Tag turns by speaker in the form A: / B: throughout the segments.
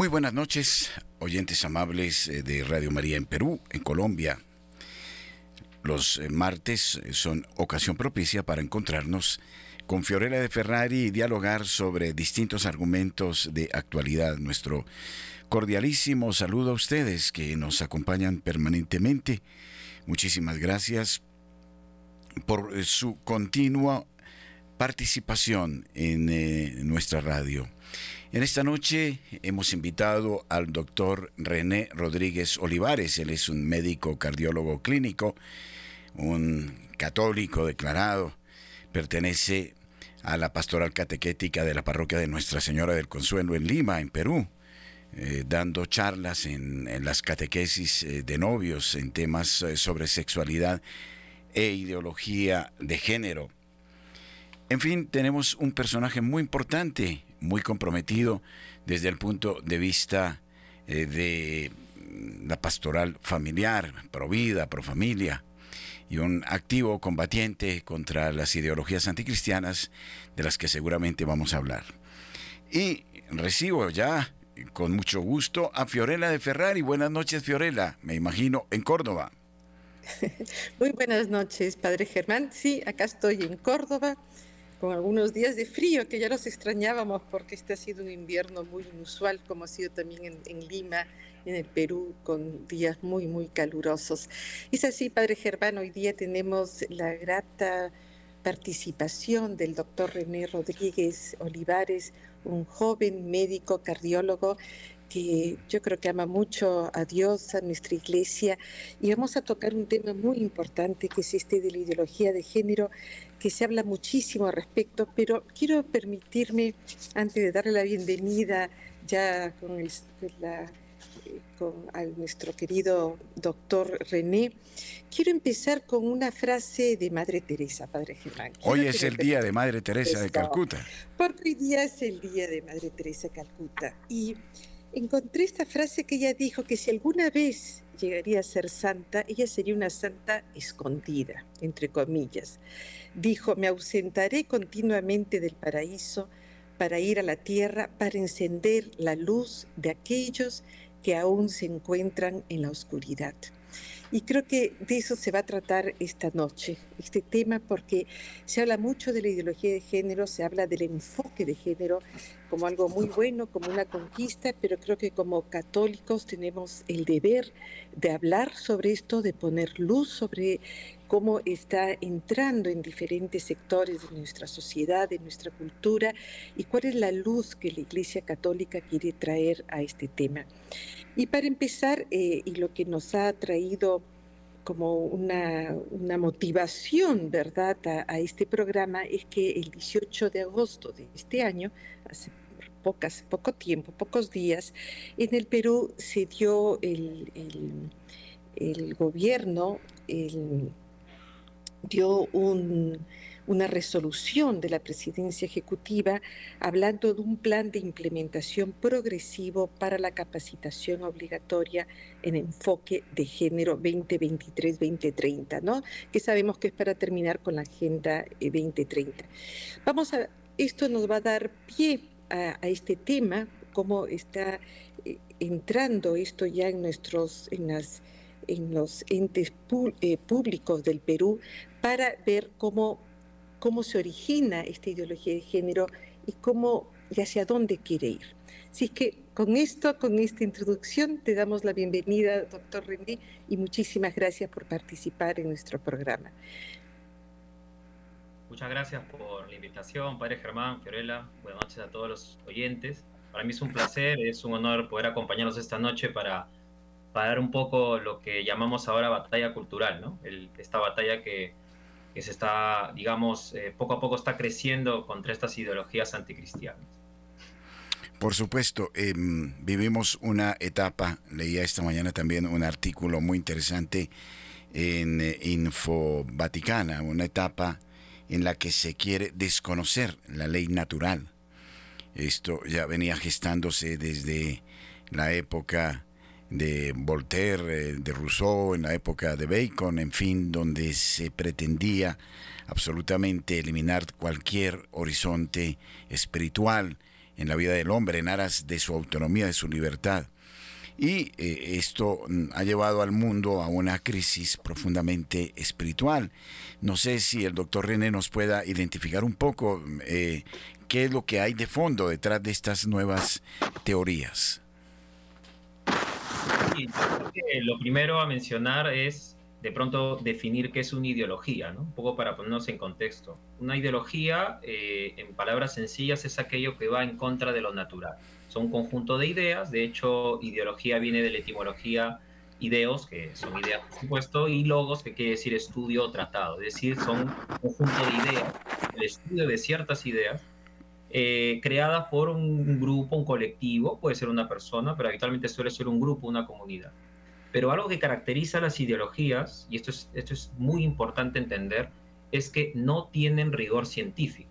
A: Muy buenas noches, oyentes amables eh, de Radio María en Perú, en Colombia. Los eh, martes eh, son ocasión propicia para encontrarnos con Fiorella de Ferrari y dialogar sobre distintos argumentos de actualidad. Nuestro cordialísimo saludo a ustedes que nos acompañan permanentemente. Muchísimas gracias por su continua participación en nuestra radio. En esta noche hemos invitado al doctor René Rodríguez Olivares. Él es un médico cardiólogo clínico, un católico declarado, pertenece a la pastoral catequética de la parroquia de Nuestra Señora del Consuelo en Lima, en Perú, eh, dando charlas en, las catequesis eh, de novios en temas eh, sobre sexualidad e ideología de género. En fin, tenemos un personaje muy importante muy comprometido desde el punto de vista eh, de la pastoral familiar, pro vida, pro familia, y un activo combatiente contra las ideologías anticristianas de las que seguramente vamos a hablar. Y recibo ya con mucho gusto a Fiorella de Ferrari. Buenas noches, Fiorella, me imagino, en Córdoba.
B: Muy buenas noches, Padre Germán. Sí, acá estoy en Córdoba con algunos días de frío que ya los extrañábamos porque este ha sido un invierno muy inusual, como ha sido también en, Lima, en el Perú, con días muy, muy calurosos. Es así, Padre Germán, hoy día tenemos la grata participación del doctor René Rodríguez Olivares, un joven médico cardiólogo que yo creo que ama mucho a Dios, a nuestra iglesia, y vamos a tocar un tema muy importante que es este de la ideología de género, que se habla muchísimo al respecto, pero quiero permitirme, antes de darle la bienvenida ya con, el, con a nuestro querido doctor René, quiero empezar con una frase de Madre Teresa, Padre Germán.
A: hoy es el día de Madre Teresa de Calcuta.
B: Porque hoy día es el día de Madre Teresa de Calcuta. Y encontré esta frase que ella dijo que si alguna vez llegaría a ser santa, ella sería una santa escondida, entre comillas. Dijo, me ausentaré continuamente del paraíso para ir a la tierra, para encender la luz de aquellos que aún se encuentran en la oscuridad. Y creo que de eso se va a tratar esta noche, este tema, porque se habla mucho de la ideología de género, se habla del enfoque de género como algo muy bueno, como una conquista, pero creo que como católicos tenemos el deber de hablar sobre esto, de poner luz sobre cómo está entrando en diferentes sectores de nuestra sociedad, de nuestra cultura, y cuál es la luz que la Iglesia Católica quiere traer a este tema. Y para empezar, eh, y lo que nos ha traído como una, motivación, ¿verdad?, a, este programa es que el 18 de agosto de este año, hace pocas, poco tiempo, pocos días, en el Perú se dio el, el gobierno, dio un, una resolución de la presidencia ejecutiva hablando de un plan de implementación progresivo para la capacitación obligatoria en enfoque de género 2023-2030, ¿no? Que sabemos que es para terminar con la Agenda 2030. Vamos a, esto nos va a dar pie a, este tema, cómo está eh, entrando esto ya en nuestros, en las en los entes eh, públicos del Perú para ver cómo cómo se origina esta ideología de género y cómo y hacia dónde quiere ir. Así que con esto, con esta introducción, te damos la bienvenida, doctor René, y muchísimas gracias por participar en nuestro programa.
C: Muchas gracias por la invitación, Padre Germán, Fiorella. Buenas noches a todos los oyentes. Para mí es un placer, es un honor poder acompañarnos esta noche para, para dar un poco lo que llamamos ahora batalla cultural, ¿no? esta batalla que, que se está, digamos, eh, poco a poco está creciendo contra estas ideologías anticristianas.
A: Por supuesto, em, vivimos una etapa, leía esta mañana también un artículo muy interesante en eh, Info Vaticana, una etapa en la que se quiere desconocer la ley natural. Esto ya venía gestándose desde la época de Voltaire, eh, de Rousseau, en la época de Bacon, en fin, donde se pretendía absolutamente eliminar cualquier horizonte espiritual en la vida del hombre en aras de su autonomía, de su libertad. Y eh, esto mm, ha llevado al mundo a una crisis profundamente espiritual. No sé si el doctor René nos pueda identificar un poco eh, qué es lo que hay de fondo detrás de estas nuevas teorías.
C: lo primero a mencionar es de pronto definir qué es una ideología. Un poco para ponernos en contexto. Una ideología, eh, en palabras sencillas, es aquello que va en contra de lo natural. Son un conjunto de ideas, de hecho, ideología viene de la etimología ideos, que son ideas, por supuesto, y logos, que quiere decir estudio o tratado, es decir, son un conjunto de ideas, el estudio de ciertas ideas eh, creadas por un grupo, un colectivo, puede ser una persona, pero habitualmente suele ser un grupo, una comunidad. Pero algo que caracteriza las ideologías, y esto es, esto es muy importante entender, es que no tienen rigor científico.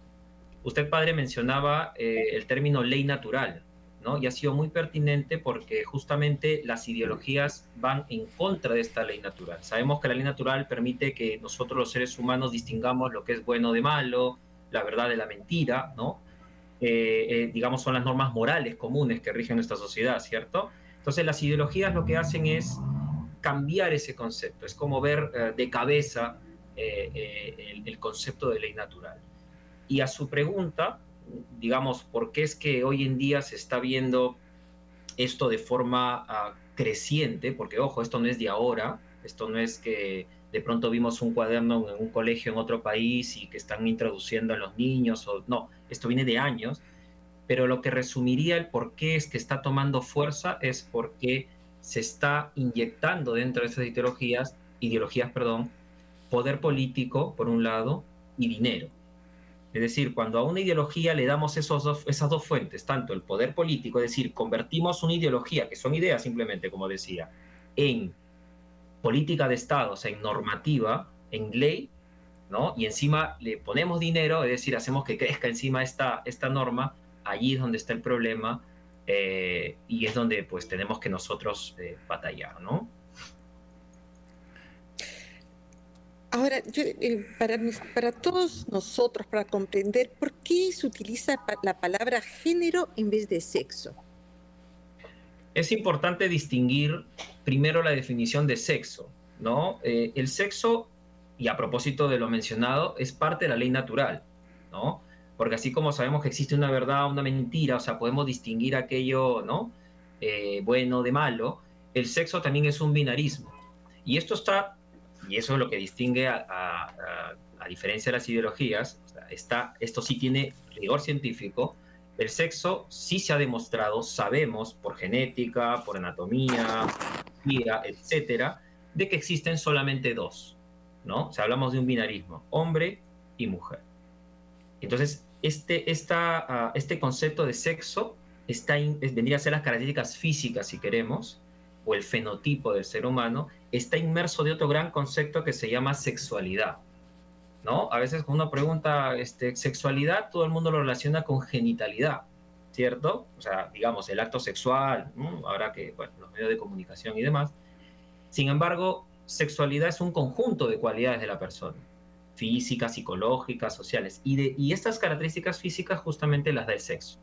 C: Usted, padre, mencionaba eh, el término ley natural, ¿no? Y ha sido muy pertinente porque justamente las ideologías van en contra de esta ley natural. Sabemos que la ley natural permite que nosotros los seres humanos distingamos lo que es bueno de malo, la verdad de la mentira, ¿no? Eh, eh, digamos, son las normas morales comunes que rigen nuestra sociedad, ¿cierto? Entonces las ideologías lo que hacen es cambiar ese concepto, es como ver eh, de cabeza el, el, concepto de ley natural. Y a su pregunta, digamos, ¿por qué es que hoy en día se está viendo esto de forma uh, creciente? Porque, ojo, esto no es de ahora, esto no es que de pronto vimos un cuaderno en un colegio en otro país y que están introduciendo a los niños, o no, esto viene de años, pero lo que resumiría el por qué es que está tomando fuerza es porque se está inyectando dentro de esas ideologías, ideologías, perdón, poder político, por un lado, y dinero. Es decir, cuando a una ideología le damos esas dos fuentes, tanto el poder político, es decir, convertimos una ideología, que son ideas simplemente, como decía, en política de Estado, o sea, en normativa, en ley, ¿no? Y encima le ponemos dinero, es decir, hacemos que crezca encima esta, esta norma, allí es donde está el problema eh, y es donde pues tenemos que nosotros eh, batallar, ¿no?
B: Ahora, eh, para, para todos nosotros, para comprender, ¿por qué se utiliza la palabra género en vez de sexo?
C: Es importante distinguir primero la definición de sexo, ¿no? Eh, el sexo, y a propósito de lo mencionado, es parte de la ley natural, ¿no? Porque así como sabemos que existe una verdad, una mentira, o sea, podemos distinguir aquello, ¿no? Eh, bueno de malo, el sexo también es un binarismo. Y esto está, y eso es lo que distingue a, diferencia de las ideologías, está, esto sí tiene rigor científico, el sexo sí se ha demostrado, sabemos por genética, por anatomía, etcétera, de que existen solamente dos, ¿no? O hablamos de un binarismo, hombre y mujer. Entonces, este, esta, ah, este concepto de sexo está vendría a ser las características físicas, si queremos, o el fenotipo del ser humano, está inmerso de otro gran concepto que se llama sexualidad. ¿no? A veces cuando uno pregunta este, sexualidad, todo el mundo lo relaciona con genitalidad, ¿cierto? O sea, digamos, el acto sexual, ahora que, bueno, los medios de comunicación y demás. Sin embargo, sexualidad es un conjunto de cualidades de la persona, físicas, psicológicas, sociales, y, de, y estas características físicas justamente las da el sexo,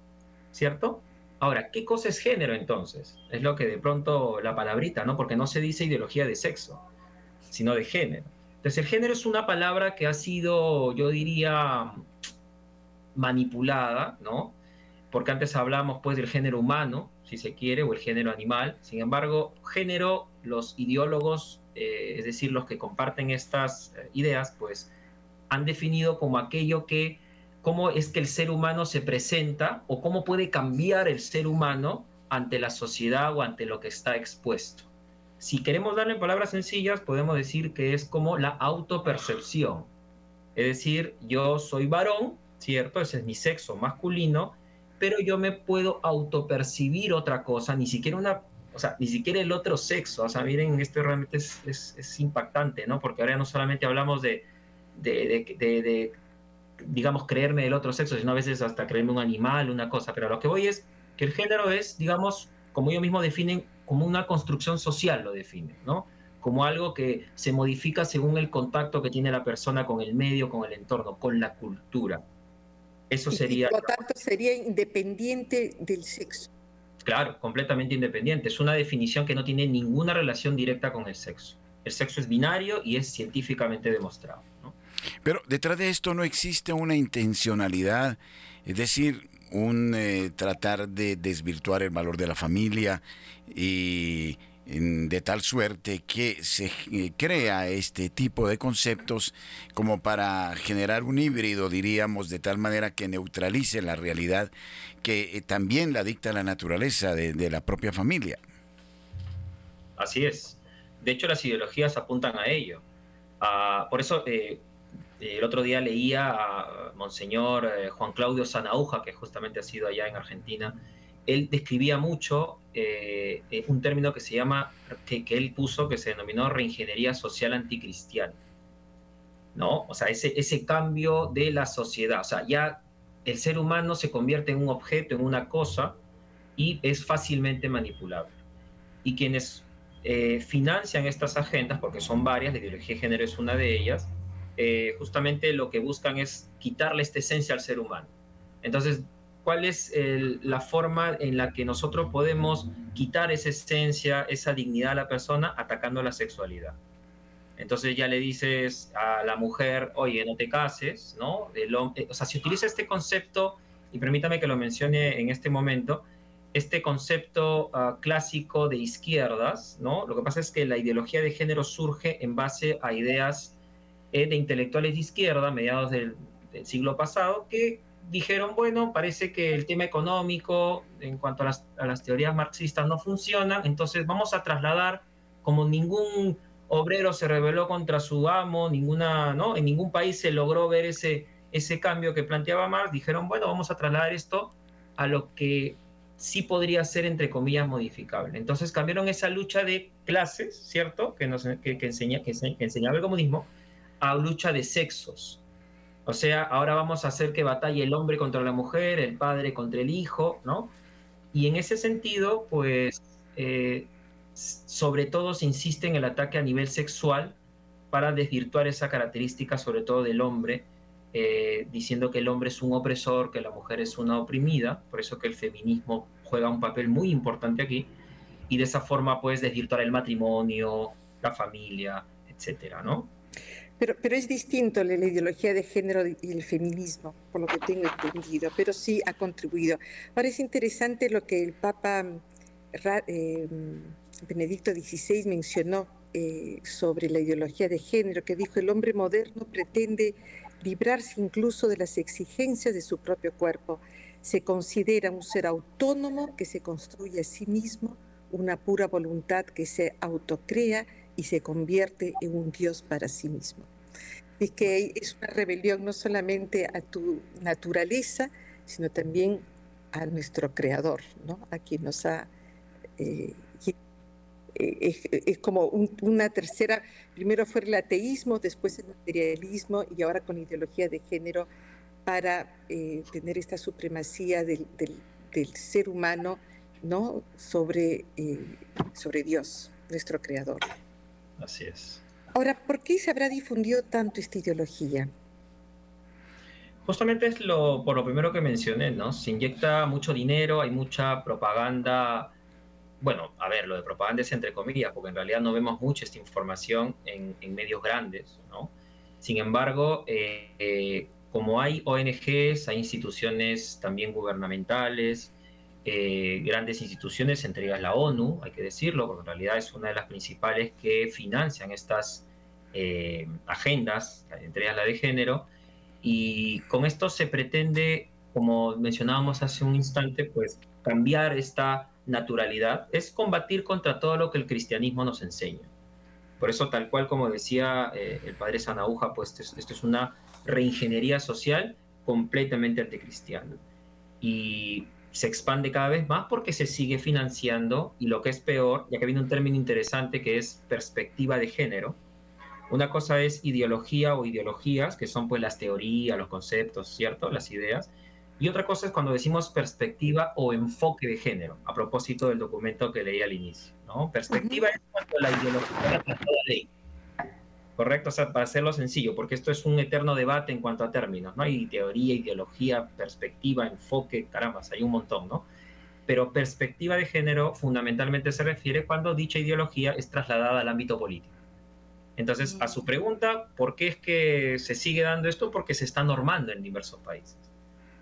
C: ¿cierto? Ahora, ¿qué cosa es género entonces? Es lo que de pronto la palabrita, ¿no? Porque no se dice ideología de sexo, sino de género. Entonces, el género es una palabra que ha sido, yo diría, manipulada, ¿no? Porque antes hablamos pues del género humano, si se quiere, o el género animal. Sin embargo, género, los ideólogos, eh, es decir, los que comparten estas eh, ideas, pues han definido como aquello que, cómo es que el ser humano se presenta o cómo puede cambiar el ser humano ante la sociedad o ante lo que está expuesto. Si queremos darle palabras sencillas, podemos decir que es como la autopercepción. Es decir, yo soy varón, ¿cierto? Ese es mi sexo masculino, pero yo me puedo autopercibir otra cosa, ni siquiera una, o sea, ni siquiera el otro sexo. O sea, miren, esto realmente es, impactante, ¿no? Porque ahora no solamente hablamos de, digamos, creerme del otro sexo, sino a veces hasta creerme un animal, una cosa. Pero lo que voy es que el género es, digamos, como ellos mismos definen, como una construcción social lo define, ¿no? Como algo que se modifica según el contacto que tiene la persona con el medio, con el entorno, con la cultura. Eso sería...
B: por lo tanto, sería independiente del sexo.
C: Claro, completamente independiente. Es una definición que no tiene ninguna relación directa con el sexo. El sexo es binario y es científicamente demostrado.
A: Pero detrás de esto no existe una intencionalidad, es decir, un eh, tratar de desvirtuar el valor de la familia y de tal suerte que se eh, crea este tipo de conceptos como para generar un híbrido, diríamos, de tal manera que neutralice la realidad que eh, también la dicta la naturaleza de, la propia familia.
C: Así es. De hecho, las ideologías apuntan a ello. Ah, por eso, el otro día leía a Monseñor Juan Claudio Zanauja, que justamente ha sido allá en Argentina, él describía mucho eh, eh, un término que se llama, que, él puso, que se denominó reingeniería social anticristiana. ¿No? O sea, ese, cambio de la sociedad. O sea, ya el ser humano se convierte en un objeto, en una cosa, y es fácilmente manipulable. Y quienes eh, financian estas agendas, porque son varias, la ideología de género es una de ellas, justamente lo que buscan es quitarle esta esencia al ser humano. Entonces, cuál es la forma en la que nosotros podemos quitar esa esencia, esa dignidad a la persona atacando la sexualidad. Entonces ya le dices a la mujer, oye, no te cases, ¿no? Eh, o sea, si utiliza este concepto, y permítame que lo mencione en este momento, este concepto ah, clásico de izquierdas, ¿no? Lo que pasa es que la ideología de género surge en base a ideas eh, de intelectuales de izquierda, mediados del, del siglo pasado, que dijeron, bueno, parece que el tema económico en cuanto a las, teorías marxistas no funciona, entonces vamos a trasladar, como ningún obrero se rebeló contra su amo, ninguna, ¿no? en ningún país se logró ver ese, ese cambio que planteaba Marx, dijeron, bueno, vamos a trasladar esto a lo que sí podría ser, entre comillas, modificable. Entonces cambiaron esa lucha de clases, ¿cierto? Que, nos, que, enseña, que enseñaba el comunismo, a lucha de sexos. O sea, ahora vamos a hacer que batalle el hombre contra la mujer, el padre contra el hijo, ¿no? Y en ese sentido, pues, eh, sobre todo se insiste en el ataque a nivel sexual para desvirtuar esa característica, sobre todo del hombre, eh, diciendo que el hombre es un opresor, que la mujer es una oprimida, por eso que el feminismo juega un papel muy importante aquí, y de esa forma puedes desvirtuar el matrimonio, la familia, etcétera, ¿no?
B: Pero, es distinto la, ideología de género y el feminismo, por lo que tengo entendido, pero sí ha contribuido. Parece interesante lo que el Papa eh, Benedicto XVI mencionó eh, sobre la ideología de género, que dijo el hombre moderno pretende librarse incluso de las exigencias de su propio cuerpo. Se considera un ser autónomo que se construye a sí mismo, una pura voluntad que se autocrea y se convierte en un Dios para sí mismo. Es que es una rebelión no solamente a tu naturaleza, sino también a nuestro Creador, ¿no? a quien nos ha... Eh, eh, es, como una tercera, primero fue el ateísmo, después el materialismo y ahora con ideología de género para eh, tener esta supremacía del, del, ser humano ¿no? sobre, sobre Dios, nuestro Creador.
C: Así es.
B: Ahora, ¿por qué se habrá difundido tanto esta ideología?
C: Justamente es lo, por lo primero que mencioné, ¿no? Se inyecta mucho dinero, hay mucha propaganda. Bueno, a ver, lo de propaganda es entre comillas, porque en realidad no vemos mucha esta información en, medios grandes, ¿no? Sin embargo, eh, eh, como hay ONGs, hay instituciones también gubernamentales, eh, grandes instituciones, entre ellas la ONU, hay que decirlo, porque en realidad es una de las principales que financian estas eh, agendas, entre ellas la de género, y con esto se pretende, como mencionábamos hace un instante, pues cambiar esta naturalidad, es combatir contra todo lo que el cristianismo nos enseña. Por eso, tal cual como decía eh, el padre Sanauja, pues esto, esto es una reingeniería social completamente anticristiana. Y se expande cada vez más porque se sigue financiando y lo que es peor, ya que viene un término interesante que es perspectiva de género. Una cosa es ideología o ideologías, que son pues las teorías, los conceptos, ¿cierto? Las ideas. Y otra cosa es cuando decimos perspectiva o enfoque de género, a propósito del documento que leí al inicio, ¿no? Perspectiva es cuando la ideología la ley. ¿Correcto? O sea, para hacerlo sencillo, porque esto es un eterno debate en cuanto a términos, ¿no? Hay teoría, ideología, perspectiva, enfoque, caramba, hay un montón, ¿no? Pero perspectiva de género fundamentalmente se refiere cuando dicha ideología es trasladada al ámbito político. Entonces, a su pregunta, ¿por qué es que se sigue dando esto? Porque se está normando en diversos países.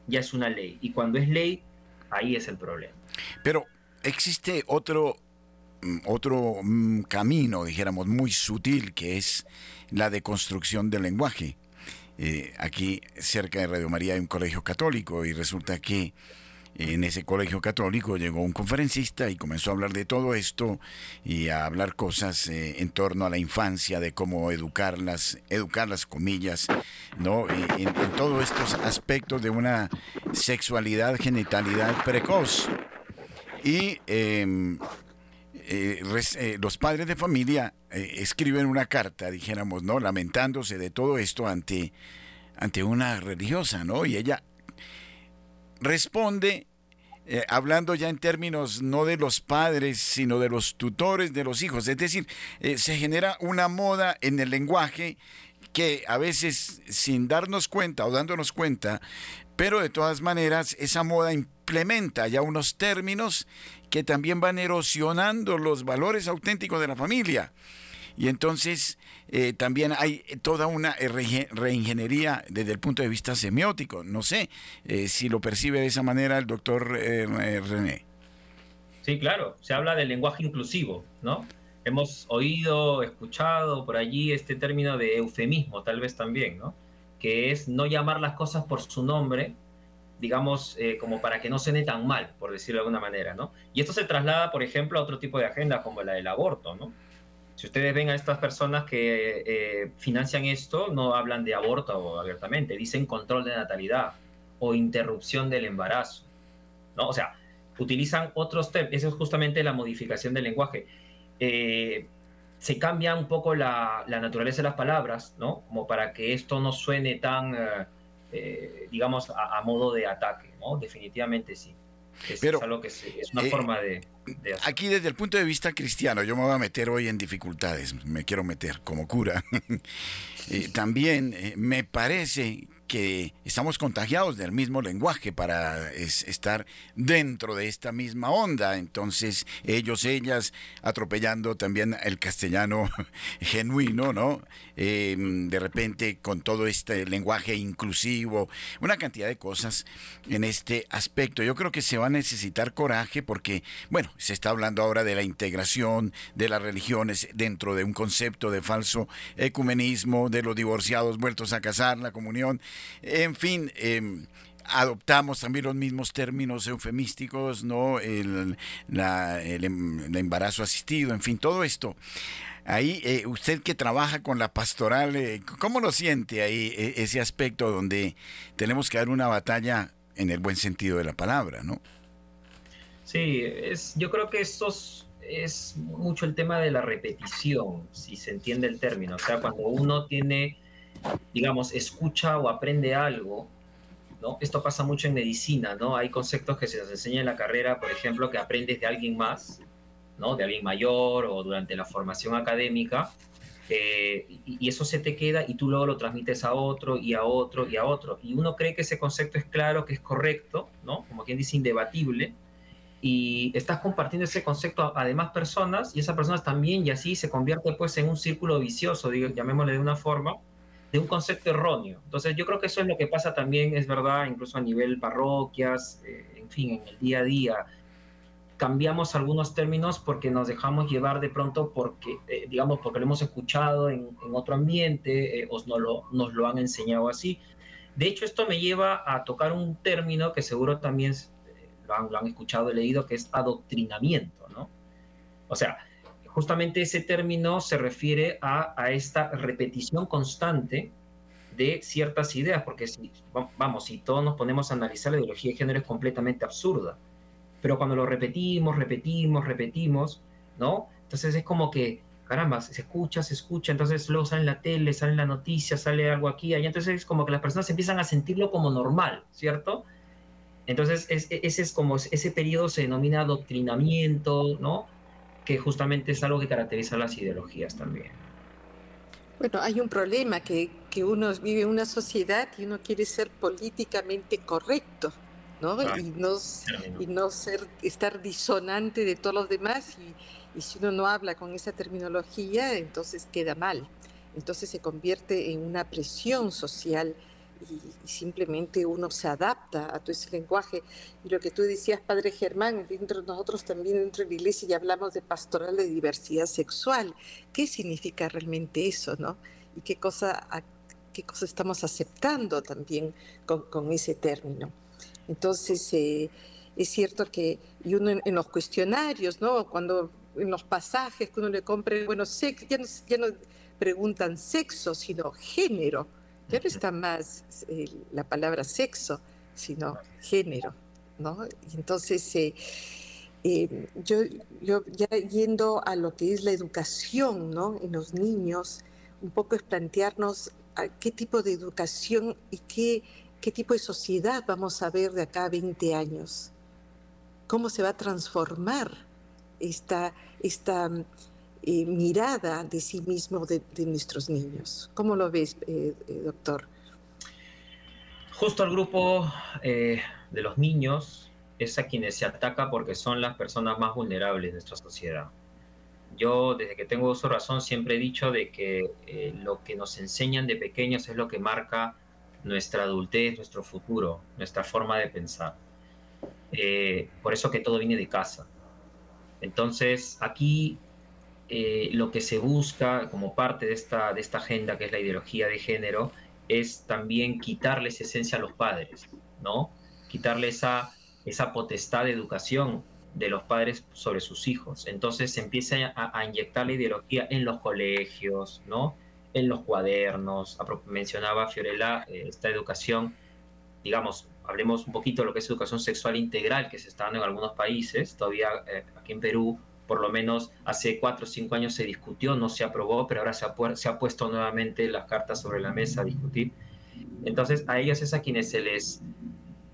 C: Ya es una ley. Y cuando es ley, ahí es el problema.
A: Pero existe otro, otro mm, camino, dijéramos, muy sutil, que es la deconstrucción del lenguaje. Eh, aquí cerca de Radio María hay un colegio católico y resulta que en ese colegio católico llegó un conferencista y comenzó a hablar de todo esto y a hablar cosas eh, en torno a la infancia, de cómo educarlas, educar las comillas, ¿no? En, todos estos aspectos de una sexualidad, genitalidad precoz. Y em, eh, eh, los padres de familia escriben una carta, dijéramos, ¿no? Lamentándose de todo esto ante, ante una religiosa, ¿no? Y ella responde eh, hablando ya en términos no de los padres, sino de los tutores de los hijos. Es decir, eh, se genera una moda en el lenguaje que a veces sin darnos cuenta o dándonos cuenta, pero de todas maneras esa moda implementa ya unos términos que también van erosionando los valores auténticos de la familia. Y entonces eh, también hay toda una reingeniería desde el punto de vista semiótico. No sé eh, si lo percibe de esa manera el doctor eh, René.
C: Sí, claro, se habla del lenguaje inclusivo, ¿no? Hemos oído, escuchado por allí este término de eufemismo, tal vez también, ¿no? Que es no llamar las cosas por su nombre, digamos, como para que no suene tan mal, por decirlo de alguna manera, ¿no? Y esto se traslada, por ejemplo, a otro tipo de agenda como la del aborto, ¿no? Si ustedes ven a estas personas que eh, financian esto, no hablan de aborto abiertamente, dicen control de natalidad o interrupción del embarazo. ¿no? O sea, utilizan otros términos. Esa es justamente la modificación del lenguaje. Eh, se cambia un poco la, naturaleza de las palabras, ¿no? Como para que esto no suene tan, eh, digamos, a, a, modo de ataque, ¿no? Definitivamente sí.
A: Pero,
C: es algo que es una eh, forma de,
A: Aquí desde el punto de vista cristiano, yo me voy a meter hoy en dificultades, me quiero meter como cura. Eh, también me parece que estamos contagiados del mismo lenguaje para estar dentro de esta misma onda. Entonces, ellos, ellas, atropellando también el castellano genuino, ¿no? Em, de repente, con todo este lenguaje inclusivo, una cantidad de cosas en este aspecto. Yo creo que se va a necesitar coraje porque, bueno, se está hablando ahora de la integración de las religiones dentro de un concepto de falso ecumenismo, de los divorciados vueltos a casar, la comunión. En fin, em, adoptamos también los mismos términos eufemísticos, ¿no? El, em, embarazo asistido, en fin, todo esto. Ahí, eh, usted que trabaja con la pastoral, eh, ¿cómo lo siente ahí e, ese aspecto donde tenemos que dar una batalla en el buen sentido de la palabra, ¿no?
C: Sí, es, yo creo que esto es mucho el tema de la repetición, si se entiende el término. O sea, cuando uno tiene digamos, escucha o aprende algo, ¿no? Esto pasa mucho en medicina, ¿no? Hay conceptos que se nos enseña en la carrera, por ejemplo, que aprendes de alguien más, ¿no? De alguien mayor o durante la formación académica, eh, y, eso se te queda y tú luego lo transmites a otro y a otro y a otro. Y uno cree que ese concepto es claro, que es correcto, ¿no? Como quien dice, indebatible. Y estás compartiendo ese concepto a, demás personas y esas personas también, y así se convierte pues en un círculo vicioso, digo, llamémosle de una forma, de un concepto erróneo. Entonces yo creo que eso es lo que pasa también, es verdad, incluso a nivel parroquias, eh, en fin, en el día a día. Cambiamos algunos términos porque nos dejamos llevar de pronto porque, eh, digamos, porque lo hemos escuchado en, otro ambiente eh, o nos lo, nos lo han enseñado así. De hecho, esto me lleva a tocar un término que seguro también lo han, lo han escuchado y leído, que es adoctrinamiento, ¿no? O sea, justamente ese término se refiere a, esta repetición constante de ciertas ideas, porque si, vamos, si todos nos ponemos a analizar la ideología de género es completamente absurda, pero cuando lo repetimos, repetimos, repetimos, ¿no? Entonces es como que, caramba, se escucha, se escucha, entonces luego sale en la tele, sale en la noticia, sale algo aquí, allá, entonces es como que las personas empiezan a sentirlo como normal, ¿cierto? Entonces ese es como, ese periodo se denomina adoctrinamiento, ¿no? que justamente es algo que caracteriza las ideologías también.
B: Bueno, hay un problema que, que uno vive en una sociedad y uno quiere ser políticamente correcto, ¿no? Y no, y no ser, estar disonante de todos los demás y, y si uno no habla con esa terminología, entonces queda mal. Entonces se convierte en una presión social y, simplemente uno se adapta a todo ese lenguaje. Y lo que tú decías, Padre Germán, dentro de nosotros también dentro de la iglesia ya hablamos de pastoral de diversidad sexual. ¿Qué significa realmente eso, no? Y qué cosa, qué cosa estamos aceptando también con, con ese término. Entonces, eh, es cierto que, y uno en, los cuestionarios, ¿no? Cuando en los pasajes que uno le compre, bueno, ya no, ya no preguntan sexo, sino género ya no está más eh, la palabra sexo, sino género, ¿no? entonces, eh, eh, yo, yo ya yendo a lo que es la educación, ¿no? En los niños, un poco es plantearnos a qué tipo de educación y qué, qué tipo de sociedad vamos a ver de acá a 20 años. ¿Cómo se va a transformar esta, esta eh, mirada de sí mismo de, nuestros niños. ¿Cómo lo ves, eh, eh, doctor?
C: Justo al grupo de los niños es a quienes se ataca porque son las personas más vulnerables de nuestra sociedad. Yo, desde que tengo su razón, siempre he dicho de que lo que nos enseñan de pequeños es lo que marca nuestra adultez, nuestro futuro, nuestra forma de pensar. por eso que todo viene de casa. Entonces, aquí eh, lo que se busca como parte de esta, de esta agenda, que es la ideología de género, es también quitarles esencia a los padres, ¿no? Quitarle esa, esa potestad de educación de los padres sobre sus hijos. Entonces se empieza a, inyectar la ideología en los colegios, ¿no? En los cuadernos. Mencionaba Fiorella eh, esta educación, digamos, hablemos un poquito de lo que es educación sexual integral que se está dando en algunos países. Todavía eh, aquí en Perú por lo menos hace cuatro o cinco años se discutió, no se aprobó, pero ahora se ha, se ha puesto nuevamente las cartas sobre la mesa a discutir. Entonces a ellos es a quienes se les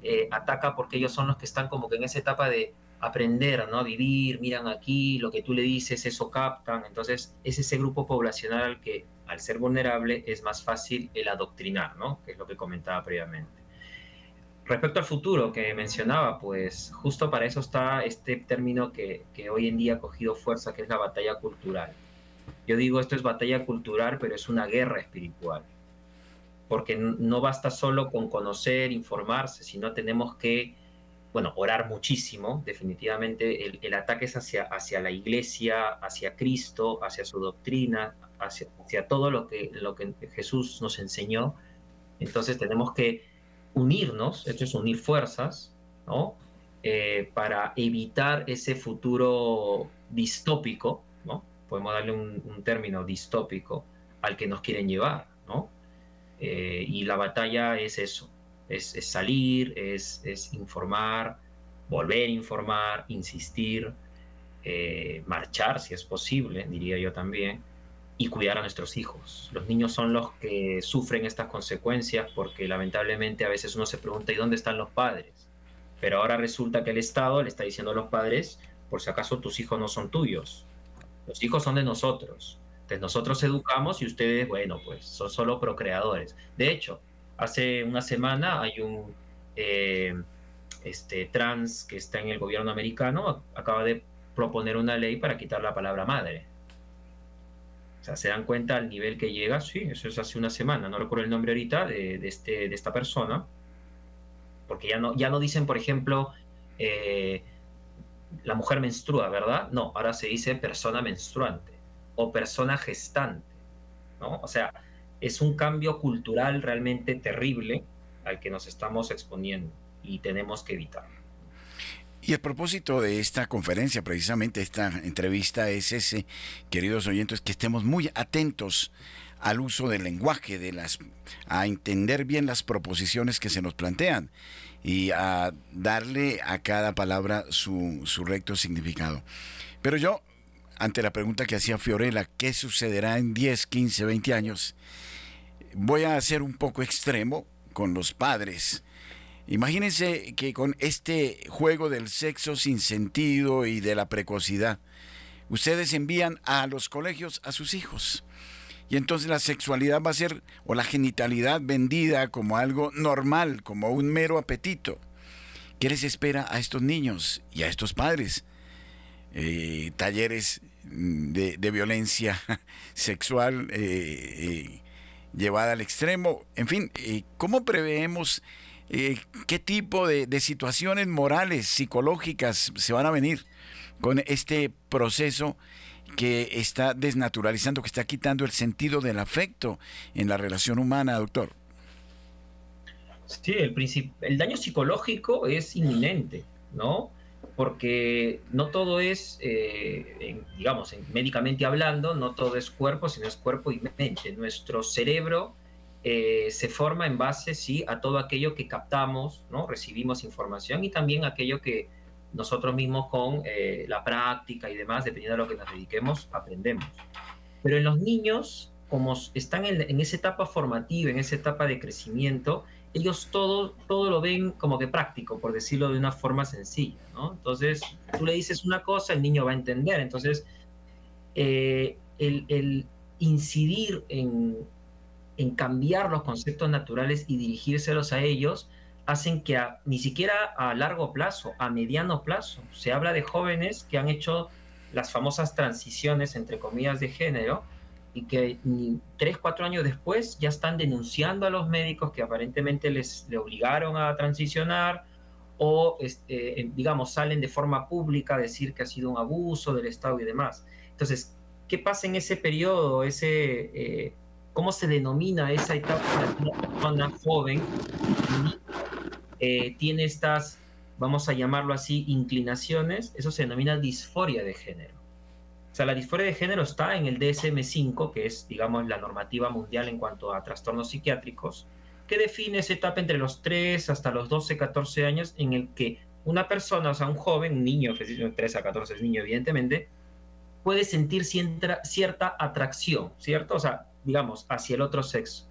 C: eh, ataca porque ellos son los que están como que en esa etapa de aprender, ¿no? Vivir, miran aquí, lo que tú le dices, eso captan. Entonces es ese grupo poblacional al que al ser vulnerable es más fácil el adoctrinar, ¿no? Que es lo que comentaba previamente. Respecto al futuro que mencionaba, pues justo para eso está este término que, hoy en día ha cogido fuerza, que es la batalla cultural. Yo digo, esto es batalla cultural, pero es una guerra espiritual. Porque no basta solo con conocer, informarse, sino tenemos que, bueno, orar muchísimo. Definitivamente el, ataque es hacia, hacia la iglesia, hacia Cristo, hacia su doctrina, hacia, hacia todo lo que, lo que Jesús nos enseñó. Entonces tenemos que unirnos, esto es unir fuerzas, ¿no? Eh, para evitar ese futuro distópico, ¿no? Podemos darle un, término distópico al que nos quieren llevar, ¿no? Eh, y la batalla es eso, es, salir, es, informar, volver a informar, insistir, eh, marchar si es posible, diría yo también, y cuidar a nuestros hijos. Los niños son los que sufren estas consecuencias porque lamentablemente a veces uno se pregunta ¿y dónde están los padres? Pero ahora resulta que el Estado le está diciendo a los padres, por si acaso tus hijos no son tuyos, los hijos son de nosotros. Entonces nosotros educamos y ustedes, bueno, pues son solo procreadores. De hecho, hace una semana hay un eh, este, trans que está en el gobierno americano, acaba de proponer una ley para quitar la palabra madre. O sea, se dan cuenta al nivel que llega, sí, eso es hace una semana, no recuerdo el nombre ahorita de, este, de esta persona, porque ya no, ya no dicen, por ejemplo, eh, la mujer menstrua, ¿verdad? No, ahora se dice persona menstruante o persona gestante, ¿no? O sea, es un cambio cultural realmente terrible al que nos estamos exponiendo y tenemos que evitarlo.
A: Y el propósito de esta conferencia, precisamente esta entrevista, es ese, queridos oyentes, que estemos muy atentos al uso del lenguaje, de las, a entender bien las proposiciones que se nos plantean y a darle a cada palabra su, su recto significado. Pero yo, ante la pregunta que hacía Fiorella, ¿qué sucederá en 10, 15, 20 años? Voy a ser un poco extremo con los padres Imagínense que con este juego del sexo sin sentido y de la precocidad, ustedes envían a los colegios a sus hijos. y entonces la sexualidad va a ser, o la genitalidad vendida como algo normal, como un mero apetito. ¿Qué les espera a estos niños y a estos padres? Eh, talleres de, violencia sexual eh, eh, llevada al extremo. En fin, ¿cómo preveemos qué tipo de, situaciones morales, psicológicas se van a venir con este proceso? que está desnaturalizando, que está quitando el sentido del afecto en la relación humana, doctor.
C: Sí, el daño psicológico es inminente, ¿no? Porque no todo es, eh, digamos, médicamente hablando, no todo es cuerpo, sino es cuerpo y mente. Nuestro cerebro eh, se forma en base, sí, a todo aquello que captamos, ¿no? Recibimos información y también aquello que, nosotros mismos con eh, la práctica y demás, dependiendo de lo que nos dediquemos, aprendemos. Pero en los niños, como están en, esa etapa formativa, en esa etapa de crecimiento, ellos todo, todo lo ven como que práctico, por decirlo de una forma sencilla, ¿no? Entonces, tú le dices una cosa, el niño va a entender. Entonces, eh, el, incidir en, en cambiar los conceptos naturales y dirigírselos a ellos, hacen que ni siquiera a largo plazo, a mediano plazo, se habla de jóvenes que han hecho las famosas transiciones, entre comillas, de género, y que ni tres, cuatro años después ya están denunciando a los médicos que aparentemente les le obligaron a transicionar o, este, digamos, salen de forma pública a decir que ha sido un abuso del Estado y demás. Entonces, ¿qué pasa en ese periodo? Ese, eh, ¿Cómo se denomina esa etapa de una persona joven eh, tiene estas, vamos a llamarlo así, inclinaciones, eso se denomina disforia de género. O sea, la disforia de género está en el DSM-5, que es, digamos, la normativa mundial en cuanto a trastornos psiquiátricos, que define esa etapa entre los 3 hasta los 12, 14 años en el que una persona, o sea, un joven, un niño, de 3 a 14 es niño, evidentemente, puede sentir cierta atracción, ¿cierto? O sea, digamos, hacia el otro sexo.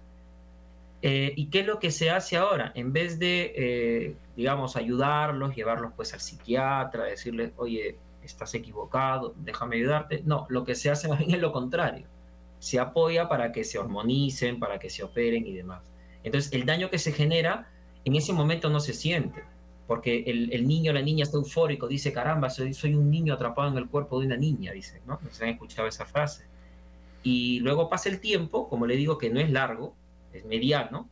C: Eh, ¿Y qué es lo que se hace ahora? En vez de, eh, digamos, ayudarlos, llevarlos pues al psiquiatra, decirles, oye, estás equivocado, déjame ayudarte. No, lo que se hace más bien es lo contrario. Se apoya para que se hormonicen, para que se operen y demás. Entonces, el daño que se genera en ese momento no se siente, porque el, niño o la niña está eufórico, dice, caramba, soy, soy, un niño atrapado en el cuerpo de una niña, dice, ¿no? No se han escuchado esa frase. Y luego pasa el tiempo, como le digo, que no es largo, es mediano,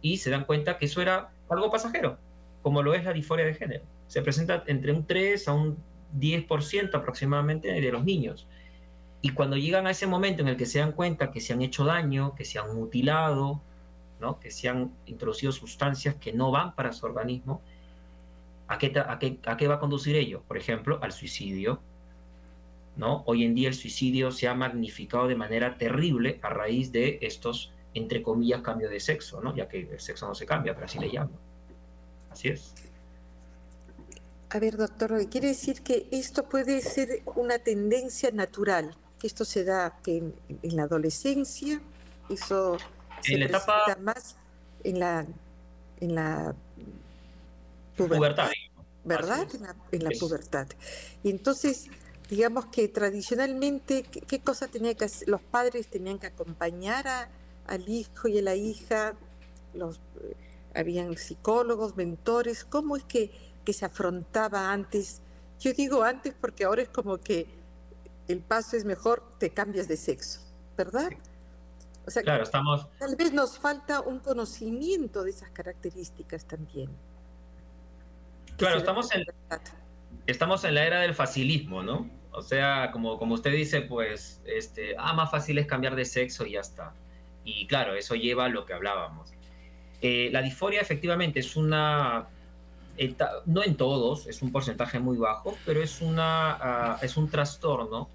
C: y se dan cuenta que eso era algo pasajero, como lo es la disforia de género. Se presenta entre un 3 a un 10% aproximadamente de los niños. Y cuando llegan a ese momento en el que se dan cuenta que se han hecho daño, que se han mutilado, ¿no? que se han introducido sustancias que no van para su organismo, ¿a qué, a qué, a qué va a conducir ello? Por ejemplo, al suicidio. ¿no? Hoy en día el suicidio se ha magnificado de manera terrible a raíz de estos entre comillas, cambio de sexo, ¿no? Ya que el sexo no se cambia, pero así le llaman. Así es.
B: A ver, doctor, quiere decir que esto puede ser una tendencia natural, que esto se da que en, la adolescencia, eso se
C: en la etapa
B: más en la en la
C: pubertad,
B: ¿verdad? En la, pubertad. Y entonces, digamos que tradicionalmente, ¿qué, qué cosa tenía que hacer? Los padres tenían que acompañar a, al hijo y a la hija, los, eh, habían psicólogos, mentores, ¿cómo es que, que se afrontaba antes? Yo digo antes porque ahora es como que el paso es mejor, te cambias de sexo, ¿verdad?
C: O sea, claro, estamos...
B: Tal vez nos falta un conocimiento de esas características también.
C: Claro, estamos en, estamos en la era del facilismo, ¿no? O sea, como, como usted dice, pues, este, ah, más fácil es cambiar de sexo y ya está. Y claro, eso lleva a lo que hablábamos. Eh, la disforia efectivamente es una, no en todos, es un porcentaje muy bajo, pero es, una, ah, es un trastorno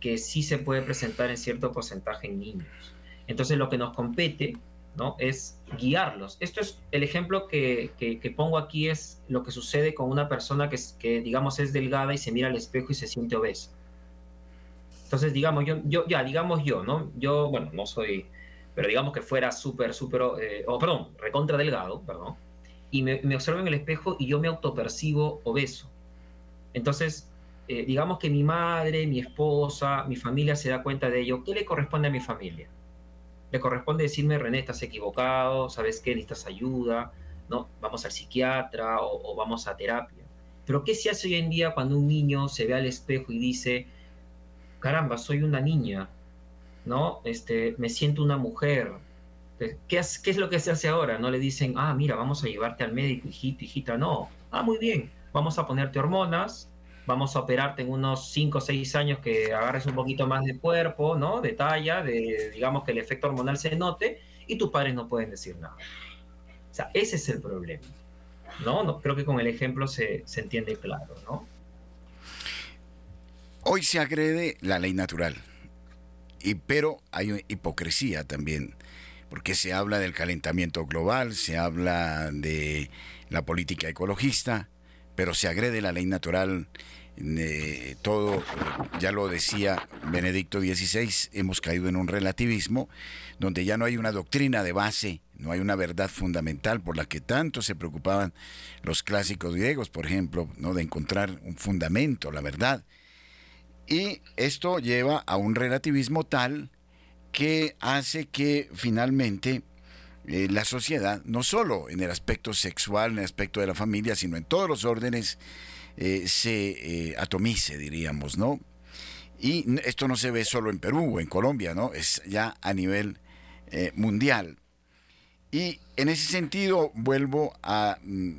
C: que sí se puede presentar en cierto porcentaje en niños. Entonces lo que nos compete ¿no? es guiarlos. Esto es el ejemplo que, que, pongo aquí es lo que sucede con una persona que, que, digamos, es delgada y se mira al espejo y se siente obesa. Entonces, digamos, yo, yo, ya, digamos yo, ¿no? Yo, bueno, no soy pero digamos que fuera súper, súper, eh, o perdón, recontra delgado, perdón, y me, observo en el espejo y yo me autopercibo obeso. Entonces, eh, digamos que mi madre, mi esposa, mi familia se da cuenta de ello. ¿Qué le corresponde a mi familia? le corresponde decirme, René, estás equivocado, ¿sabes qué? Necesitas ayuda, ¿no? Vamos al psiquiatra o, vamos a terapia. Pero ¿qué se hace hoy en día cuando un niño se ve al espejo y dice, caramba, soy una niña, ¿no? Este, me siento una mujer. ¿Qué, ¿Qué es lo que se hace ahora? No le dicen, ah, mira, vamos a llevarte al médico, hijito, hijita. No. Ah, muy bien, vamos a ponerte hormonas, vamos a operarte en unos 5 o 6 años que agarres un poquito más de cuerpo, ¿no? De talla, de, digamos que el efecto hormonal se note y tus padres no pueden decir nada. O sea, ese es el problema. ¿No? no creo que con el ejemplo se, se entiende claro, ¿no?
A: Hoy se agrede la ley natural, y, pero hay hipocresía también, porque se habla del calentamiento global, se habla de la política ecologista, pero se agrede la ley natural eh, todo, eh, ya lo decía Benedicto XVI, hemos caído en un relativismo donde ya no hay una doctrina de base, no hay una verdad fundamental por la que tanto se preocupaban los clásicos griegos, por ejemplo, ¿no? de encontrar un fundamento, la verdad. Y esto lleva a un relativismo tal que hace que finalmente eh, la sociedad, no solo en el aspecto sexual, en el aspecto de la familia, sino en todos los órdenes, eh, se eh, atomice, diríamos, ¿no? Y esto no se ve solo en Perú o en Colombia, ¿no? Es ya a nivel mundial. Y en ese sentido vuelvo a, mm,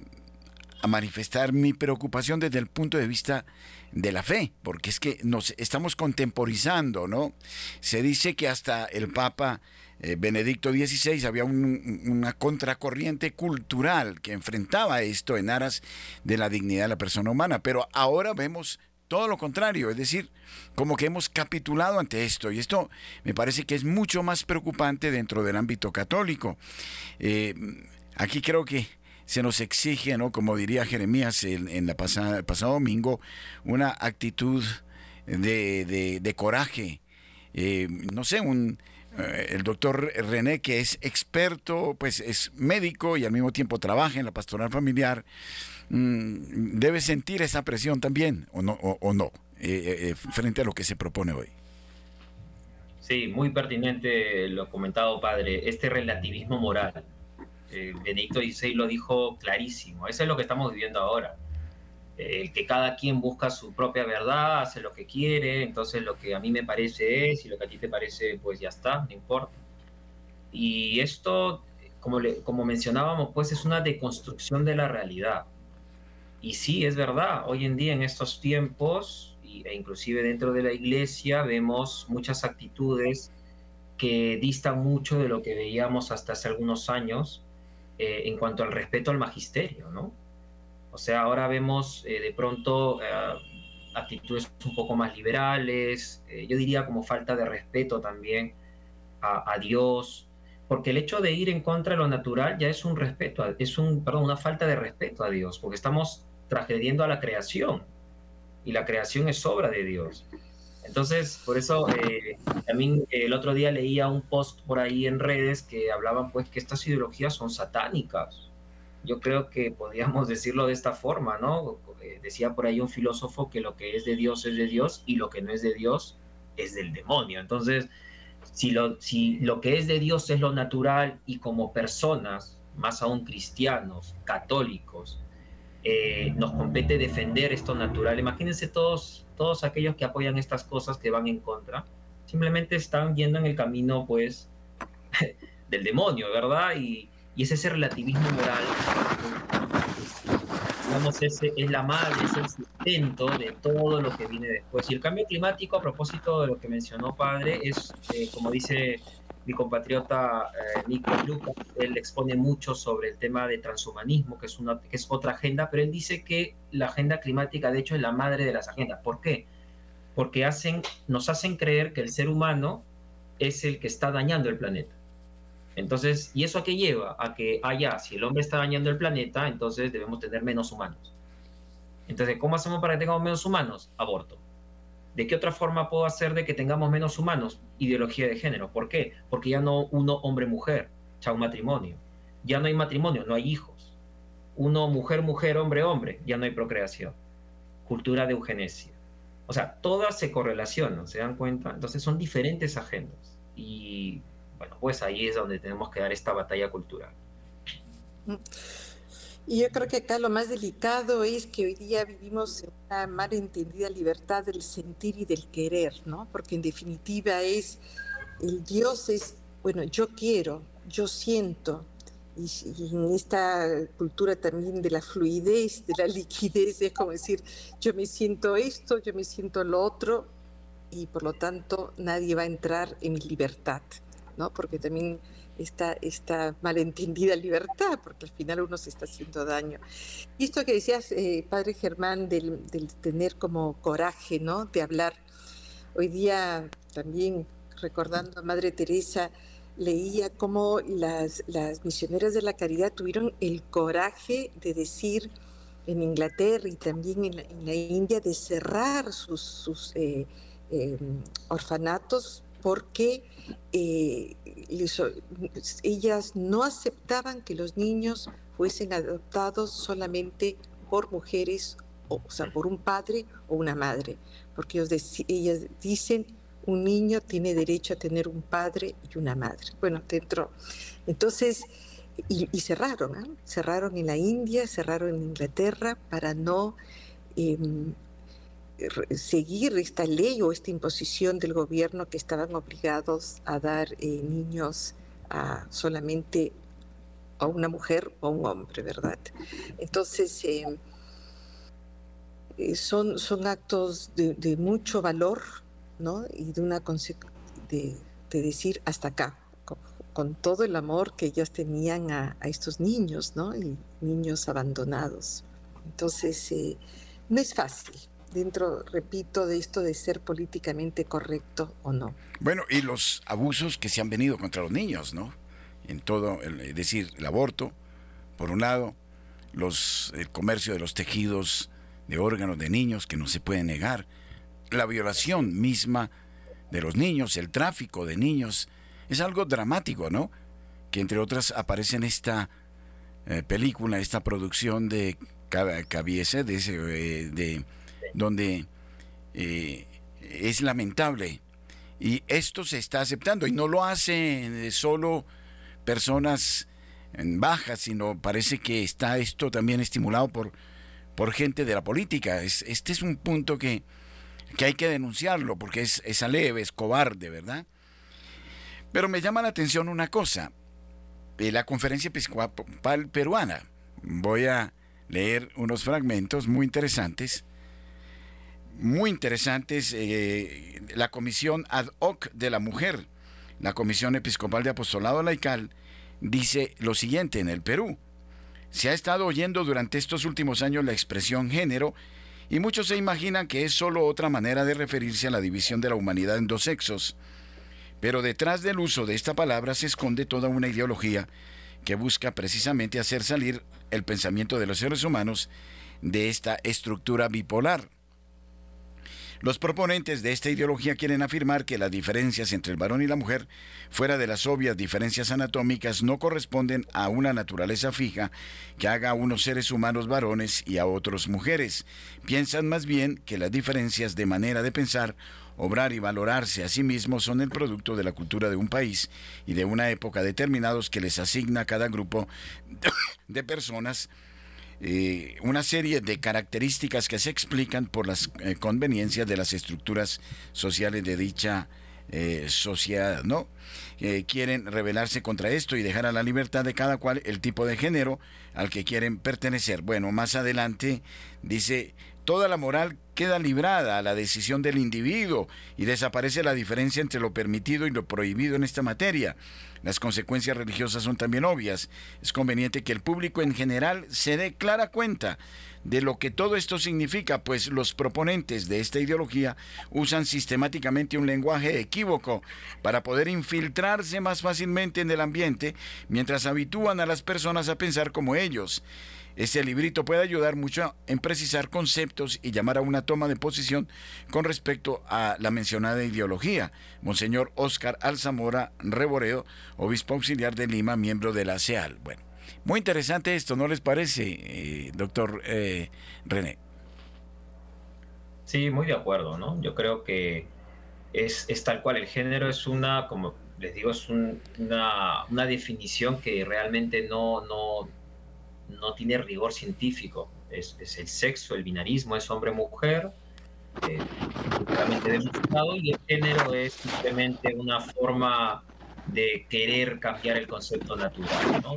A: a, manifestar mi preocupación desde el punto de vista de la fe, porque es que nos estamos contemporizando, ¿no? Se dice que hasta el Papa eh, Benedicto XVI había una contracorriente cultural que enfrentaba esto en aras de la dignidad de la persona humana, pero ahora vemos todo lo contrario, es decir, como que hemos capitulado ante esto, y esto me parece que es mucho más preocupante dentro del ámbito católico. Eh, aquí creo que se nos exige, ¿no? como diría Jeremías en, la pasada, el pasado domingo, una actitud de, coraje, eh, no sé, un, eh, el doctor René, que es experto, pues es médico y al mismo tiempo trabaja en la pastoral familiar, mm, debe sentir esa presión también, o no, o, no eh, frente a lo que se propone hoy.
C: Sí, muy pertinente lo comentado, padre, este relativismo moral. Benedicto XVI lo dijo clarísimo, eso es lo que estamos viviendo ahora el que cada quien busca su propia verdad, hace lo que quiere, entonces lo que a mí me parece es y lo que a ti te parece, pues ya está, no importa. Y esto, como, como mencionábamos, pues es una deconstrucción de la realidad. Y sí, es verdad, hoy en día en estos tiempos, e inclusive dentro de la iglesia, vemos muchas actitudes que distan mucho de lo que veíamos hasta hace algunos años eh, en cuanto al respeto al magisterio, ¿no? O sea, ahora vemos eh, de pronto eh, actitudes un poco más liberales, eh, yo diría como falta de respeto también a, Dios, porque el hecho de ir en contra de lo natural ya es un respeto, es un, perdón, una falta de respeto a Dios, porque estamos trasgrediendo a la creación y la creación es obra de Dios. Entonces, por eso también el otro día leía un post por ahí en redes que hablaban pues que estas ideologías son satánicas yo creo que podríamos decirlo de esta forma, ¿no? Eh, decía por ahí un filósofo que lo que es de Dios es de Dios y lo que no es de Dios es del demonio. Entonces, si lo, si lo que es de Dios es lo natural y como personas, más aún cristianos, católicos, eh, nos compete defender esto natural. Imagínense todos, todos aquellos que apoyan estas cosas que van en contra, simplemente están yendo en el camino, pues, del demonio, ¿verdad? Y, y es ese relativismo moral, digamos, ese es la madre, es el sustento de todo lo que viene después. Y el cambio climático, a propósito de lo que mencionó padre, es, eh, como dice mi compatriota eh, Nico Lucas, él expone mucho sobre el tema de transhumanismo, que es, una, que es otra agenda, pero él dice que la agenda climática, de hecho, es la madre de las agendas. ¿Por qué? Porque hacen, nos hacen creer que el ser humano es el que está dañando el planeta. Entonces, ¿y eso a qué lleva? A que, allá, ah, si el hombre está dañando el planeta, entonces debemos tener menos humanos. Entonces, ¿cómo hacemos para que tengamos menos humanos? Aborto. ¿De qué otra forma puedo hacer de que tengamos menos humanos? Ideología de género. ¿Por qué? Porque ya no uno hombre-mujer, chao matrimonio. Ya no hay matrimonio, no hay hijos. Uno mujer-mujer, hombre-hombre, ya no hay procreación. Cultura de eugenesia. O sea, todas se correlacionan, ¿se dan cuenta? Entonces son diferentes agendas. Y bueno, pues ahí es donde tenemos que dar esta batalla cultural.
B: Y yo creo que acá lo más delicado es que hoy día vivimos en una mal entendida libertad del sentir y del querer, ¿no? Porque en definitiva es, el Dios es, bueno, yo quiero, yo siento, y, en esta cultura también de la fluidez, de la liquidez, es como decir, yo me siento esto, yo me siento lo otro, y por lo tanto nadie va a entrar en mi libertad, ¿no? Porque también esta, esta malentendida libertad, porque al final uno se está haciendo daño. Y esto que decías, eh, padre Germán, del, tener como coraje, ¿no? De hablar. Hoy día también, recordando a Madre Teresa, leía cómo las, las misioneras de la caridad tuvieron el coraje de decir en Inglaterra y también en la, India de cerrar sus, sus eh, em, orfanatos porque eh, ellas no aceptaban que los niños fuesen adoptados solamente por mujeres, o, sea, por un padre o una madre, porque ellas dicen un niño tiene derecho a tener un padre y una madre. Bueno, dentro. Entonces, y, cerraron, ¿ah? cerraron en la India, cerraron en Inglaterra para no em, seguir esta ley o esta imposición del gobierno que estaban obligados a dar eh, niños a solamente a una mujer o a un hombre, ¿verdad? Entonces, eh, eh, son, son actos de, mucho valor, ¿no? Y de una de, de decir hasta acá, con, todo el amor que ellas tenían a, a, estos niños, ¿no? Y niños abandonados. Entonces, no es fácil, dentro, repito, de esto de ser políticamente correcto o no.
A: Bueno, y los abusos que se han venido contra los niños, ¿no? En todo, es decir, el aborto, por un lado, los, el comercio de los tejidos de órganos de niños que no se puede negar, la violación misma de los niños, el tráfico de niños, es algo dramático, ¿no? Que entre otras aparece en esta eh, película, esta producción de Cabiese, de, eh, de donde eh, es lamentable. Y esto se está aceptando y no lo hacen solo personas bajas, sino parece que está esto también estimulado por, por gente de la política. Es, este es un punto que, que hay que denunciarlo porque es, es aleve, es cobarde, ¿verdad? Pero me llama la atención una cosa. Eh, la conferencia episcopal peruana. Voy a leer unos fragmentos muy interesantes muy interesantes. Eh, la Comisión Ad hoc de la Mujer, la Comisión Episcopal de Apostolado Laical, dice lo siguiente en el Perú. Se ha estado oyendo durante estos últimos años la expresión género y muchos se imaginan que es solo otra manera de referirse a la división de la humanidad en dos sexos. Pero detrás del uso de esta palabra se esconde toda una ideología que busca precisamente hacer salir el pensamiento de los seres humanos de esta estructura bipolar. Los proponentes de esta ideología quieren afirmar que las diferencias entre el varón y la mujer, fuera de las obvias diferencias anatómicas, no corresponden a una naturaleza fija que haga a unos seres humanos varones y a otros mujeres. Piensan más bien que las diferencias de manera de pensar obrar y valorarse a sí mismos son el producto de la cultura de un país y de una época determinados que les asigna a cada grupo de personas eh, una serie de características que se explican por las eh, conveniencias de las estructuras sociales de dicha eh, sociedad, ¿no? quieren rebelarse contra esto y dejar a la libertad de cada cual el tipo de género al que quieren pertenecer. Bueno, más adelante dice, toda la moral queda librada a la decisión del individuo y desaparece la diferencia entre lo permitido y lo prohibido en esta materia. Las consecuencias religiosas son también obvias. Es conveniente que el público en general se dé clara cuenta de lo que todo esto significa, pues los proponentes de esta ideología usan sistemáticamente un lenguaje equívoco para poder infiltrarse más fácilmente en el ambiente mientras habitúan a las personas a pensar como ellos. Este librito puede ayudar mucho en precisar conceptos y llamar a una toma de posición con respecto a la mencionada ideología. Monseñor Oscar Alzamora Reboredo, obispo auxiliar de Lima, miembro de la CEAL. Bueno, muy interesante esto, ¿no les parece, eh, doctor eh, René?
C: Sí, muy de acuerdo, ¿no? Yo creo que es, es, tal cual, el género es una, como les digo, es una, una, definición que realmente no, no, no tiene rigor científico. Es, es el sexo, el binarismo, es hombre-mujer, eh, y el género es simplemente una forma de querer cambiar el concepto natural, ¿no?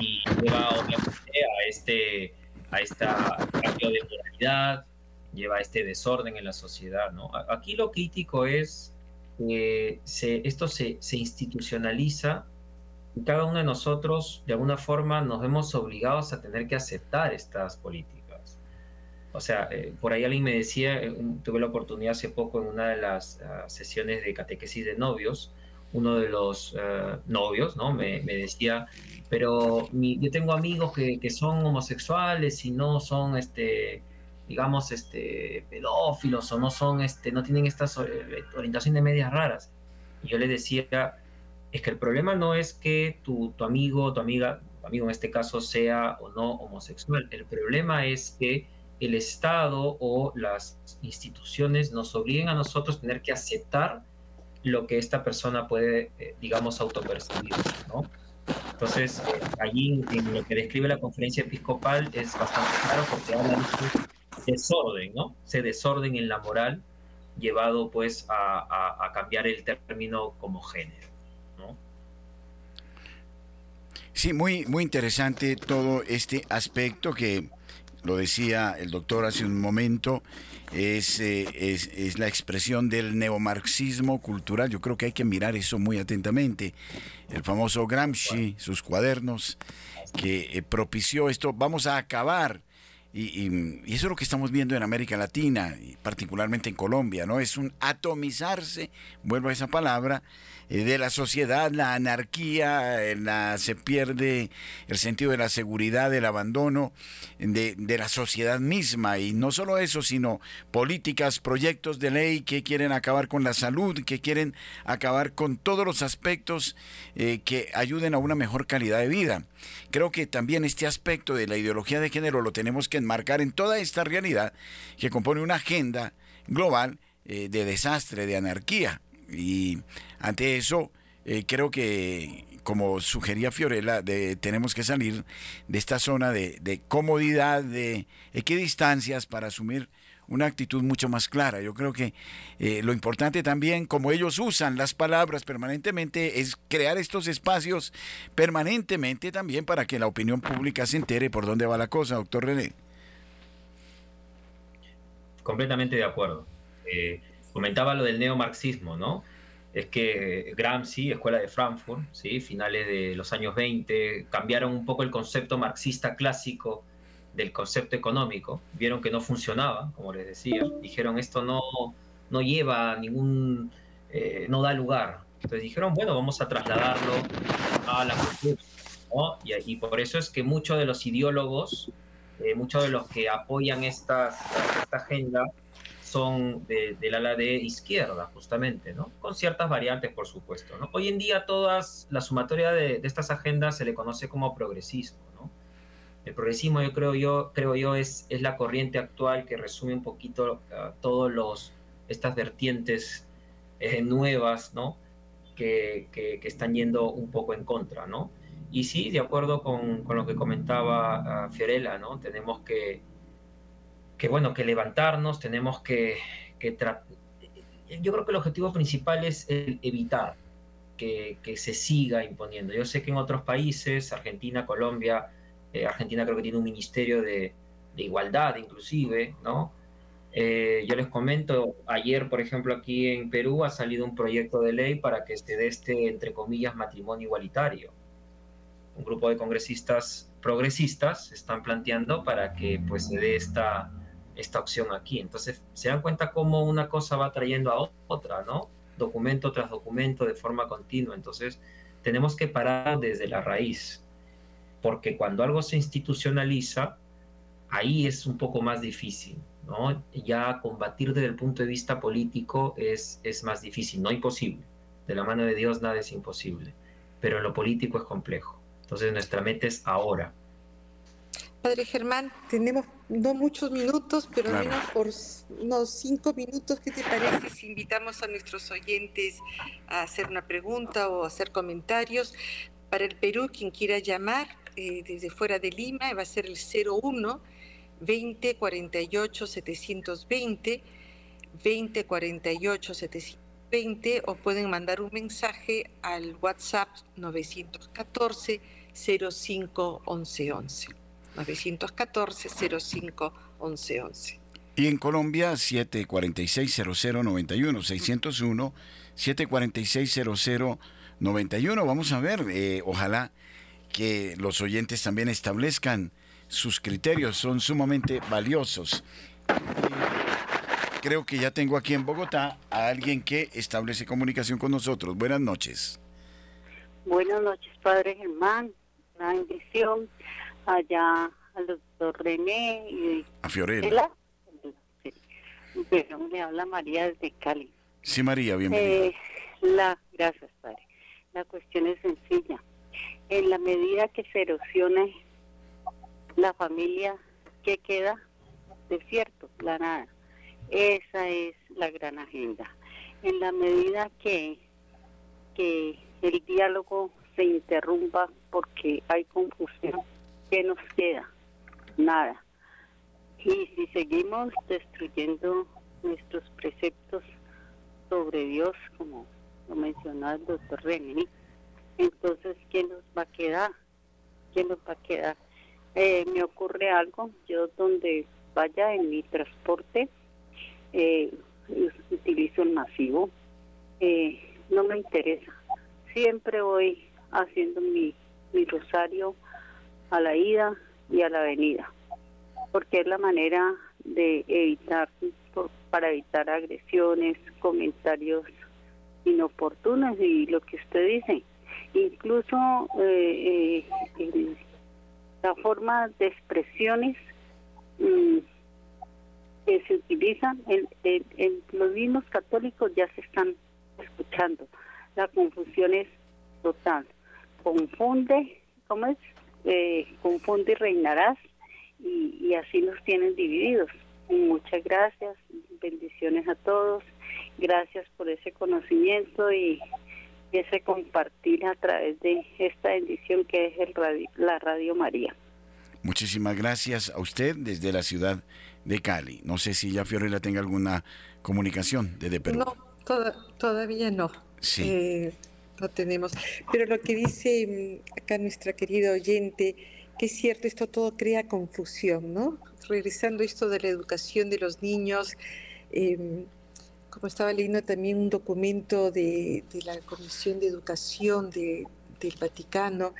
C: Y lleva obviamente a este a esta cambio de moralidad, lleva a este desorden en la sociedad, ¿no? Aquí lo crítico es que esto se, se institucionaliza cada uno de nosotros de alguna forma nos vemos obligados a tener que aceptar estas políticas. O sea, eh, por ahí alguien me decía, eh, tuve la oportunidad hace poco en una de las ah, sesiones de catequesis de novios, uno de los eh, novios, ¿no? Me, decía, pero yo tengo amigos que, que, son homosexuales y no son, este, digamos, este, pedófilos o no son, este, no tienen estas orientaciones medias raras. Y yo le decía, es que el problema no es que tu, tu amigo, tu amiga, tu amigo en este caso sea o no homosexual, el problema es que el Estado o las instituciones nos obliguen a nosotros tener que aceptar lo que esta persona puede, eh, digamos, autopercibir, ¿no? Entonces, eh, allí en lo que describe la conferencia episcopal es bastante claro porque habla de desorden, ¿no? Ese desorden en la moral llevado pues a, a cambiar el término como género, ¿no?
A: Sí, muy, muy interesante todo este aspecto que lo decía el doctor hace un momento, es, eh, es, es, la expresión del neomarxismo cultural. Yo creo que hay que mirar eso muy atentamente. El famoso Gramsci, sus cuadernos, que eh, propició esto, vamos a acabar. Y, y, y, eso es lo que estamos viendo en América Latina, y particularmente en Colombia, ¿no? Es un atomizarse, vuelvo a esa palabra, de la sociedad, la anarquía, la, se pierde el sentido de la seguridad, del abandono de, la sociedad misma. Y no solo eso, sino políticas, proyectos de ley que quieren acabar con la salud, que quieren acabar con todos los aspectos eh, que ayuden a una mejor calidad de vida. Creo que también este aspecto de la ideología de género lo tenemos que enmarcar en toda esta realidad que compone una agenda global eh, de desastre, de anarquía. Y ante eso, eh, creo que, como sugería Fiorella, de, tenemos que salir de esta zona de, comodidad, de equidistancias para asumir una actitud mucho más clara. Yo creo que eh, lo importante también, como ellos usan las palabras permanentemente, es crear estos espacios permanentemente también para que la opinión pública se entere por dónde va la cosa, doctor René.
C: Completamente de acuerdo. Eh, comentaba lo del neomarxismo, ¿no? Es que Gramsci, Escuela de Frankfurt, ¿sí? finales de los años 20, cambiaron un poco el concepto marxista clásico del concepto económico, vieron que no funcionaba, como les decía, dijeron esto no, no lleva ningún, eh, no da lugar. Entonces dijeron, bueno, vamos a trasladarlo a la cultura. ¿no? Y, por eso es que muchos de los ideólogos, eh, muchos de los que apoyan esta agenda, son del ala de izquierda, justamente, ¿no? Con ciertas variantes, por supuesto, ¿no? Hoy en día todas, la sumatoria de, estas agendas se le conoce como progresismo, ¿no? El progresismo, yo creo yo, creo yo es, es la corriente actual que resume un poquito uh, todos los estas vertientes eh, nuevas, ¿no? Que, que, están yendo un poco en contra, ¿no? Y sí, de acuerdo con, con lo que comentaba uh, Fiorella, ¿no? Tenemos que que bueno, que levantarnos, tenemos que, que yo creo que el objetivo principal es evitar que, se siga imponiendo. Yo sé que en otros países, Argentina, Colombia, eh, Argentina creo que tiene un ministerio de, de igualdad inclusive, ¿no? Eh, yo les comento, ayer, por ejemplo, aquí en Perú ha salido un proyecto de ley para que se dé este, entre comillas, matrimonio igualitario. Un grupo de congresistas progresistas están planteando para que pues, se dé esta, esta opción aquí. Entonces, se dan cuenta cómo una cosa va trayendo a otra, ¿no? Documento tras documento de forma continua. Entonces, tenemos que parar desde la raíz, porque cuando algo se institucionaliza, ahí es un poco más difícil, ¿no? Ya combatir desde el punto de vista político es, es más difícil, no imposible. De la mano de Dios nada es imposible, pero en lo político es complejo. Entonces, nuestra meta es ahora,
B: Padre Germán, tenemos no muchos minutos, pero al menos por unos cinco minutos, ¿qué te parece si invitamos a nuestros oyentes a hacer una pregunta o hacer comentarios? Para el Perú, quien quiera llamar eh, desde fuera de Lima, va a ser el 01 20 48 720, 20 48 720, o pueden mandar un mensaje al WhatsApp 914 05 11 11. 914 05 11
A: Y en Colombia, 746-0091, 601 746-0091. Vamos a ver, eh, ojalá que los oyentes también establezcan sus criterios, son sumamente valiosos. creo que ya tengo aquí en Bogotá a alguien que establece comunicación con nosotros. Buenas noches.
D: Buenas noches, Padre Germán. Una bendición allá al doctor René y
A: a Fiorella.
D: Bueno, me habla María desde Cali.
A: Sí, María, bienvenida.
D: Eh, la, gracias, padre. La cuestión es sencilla. En la medida que se erosione la familia, ¿qué queda? Desierto, la nada. Esa es la gran agenda. En la medida que, que el diálogo se interrumpa porque hay confusión, ¿qué nos queda? Nada. Y si seguimos destruyendo nuestros preceptos sobre Dios, como lo mencionó el doctor René, entonces, ¿quién nos va a quedar? ¿Quién nos va a quedar? Eh, me ocurre algo, yo donde vaya en mi transporte, eh, utilizo el masivo, eh, no me interesa. Siempre voy haciendo mi, mi rosario a la ida y a la venida, porque es la manera de evitar, para evitar agresiones, comentarios inoportunos y lo que usted dice. Incluso eh, eh, la forma de expresiones mm, que se utilizan en, en, los mismos católicos ya se están escuchando. La confusión es total. Confunde, ¿cómo es? Eh, confunde y reinarás y, así nos tienen divididos. Muchas gracias, bendiciones a todos, gracias por ese conocimiento y, ese compartir a través de esta bendición que es el la Radio María.
A: Muchísimas gracias a usted desde la ciudad de Cali. No sé si ya Fiorella tenga alguna comunicación desde Perú.
B: No, todavía no. Sí. Eh, no tenemos. Pero lo que dice mm, acá nuestra querida oyente, que es cierto, esto todo crea confusión, ¿no? Regresando esto de la educación de los niños, em, como estaba leyendo también un documento de, la Comisión de Educación del Vaticano,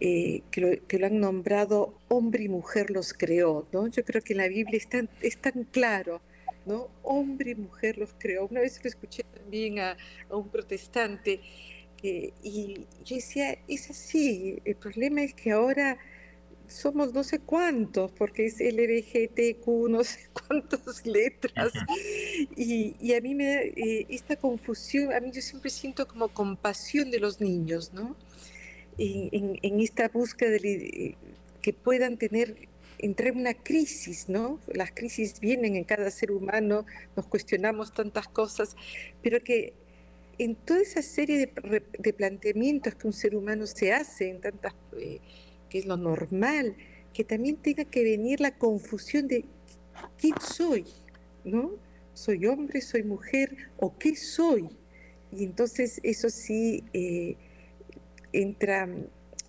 B: eh, que, lo, han nombrado hombre y mujer los creó, ¿no? Yo creo que en la Biblia es tan, es tan claro, ¿no? Hombre y mujer los creó. Una vez lo escuché también a, a un protestante y yo decía, es así, el problema es que ahora somos no sé cuántos, porque es LBGTQ, no sé cuántas letras. Y, y, a mí me da eh, esta confusión, a mí yo siempre siento como compasión de los niños, ¿no? En, en, esta búsqueda de eh, que puedan tener, entrar en una crisis, ¿no? Las crisis vienen en cada ser humano, nos cuestionamos tantas cosas, pero que en toda esa serie de, planteamientos que un ser humano se hace, en tantas, eh, que es lo normal, que también tenga que venir la confusión de quién soy, ¿no? ¿Soy hombre, soy mujer o qué soy? Y entonces eso sí eh, entra,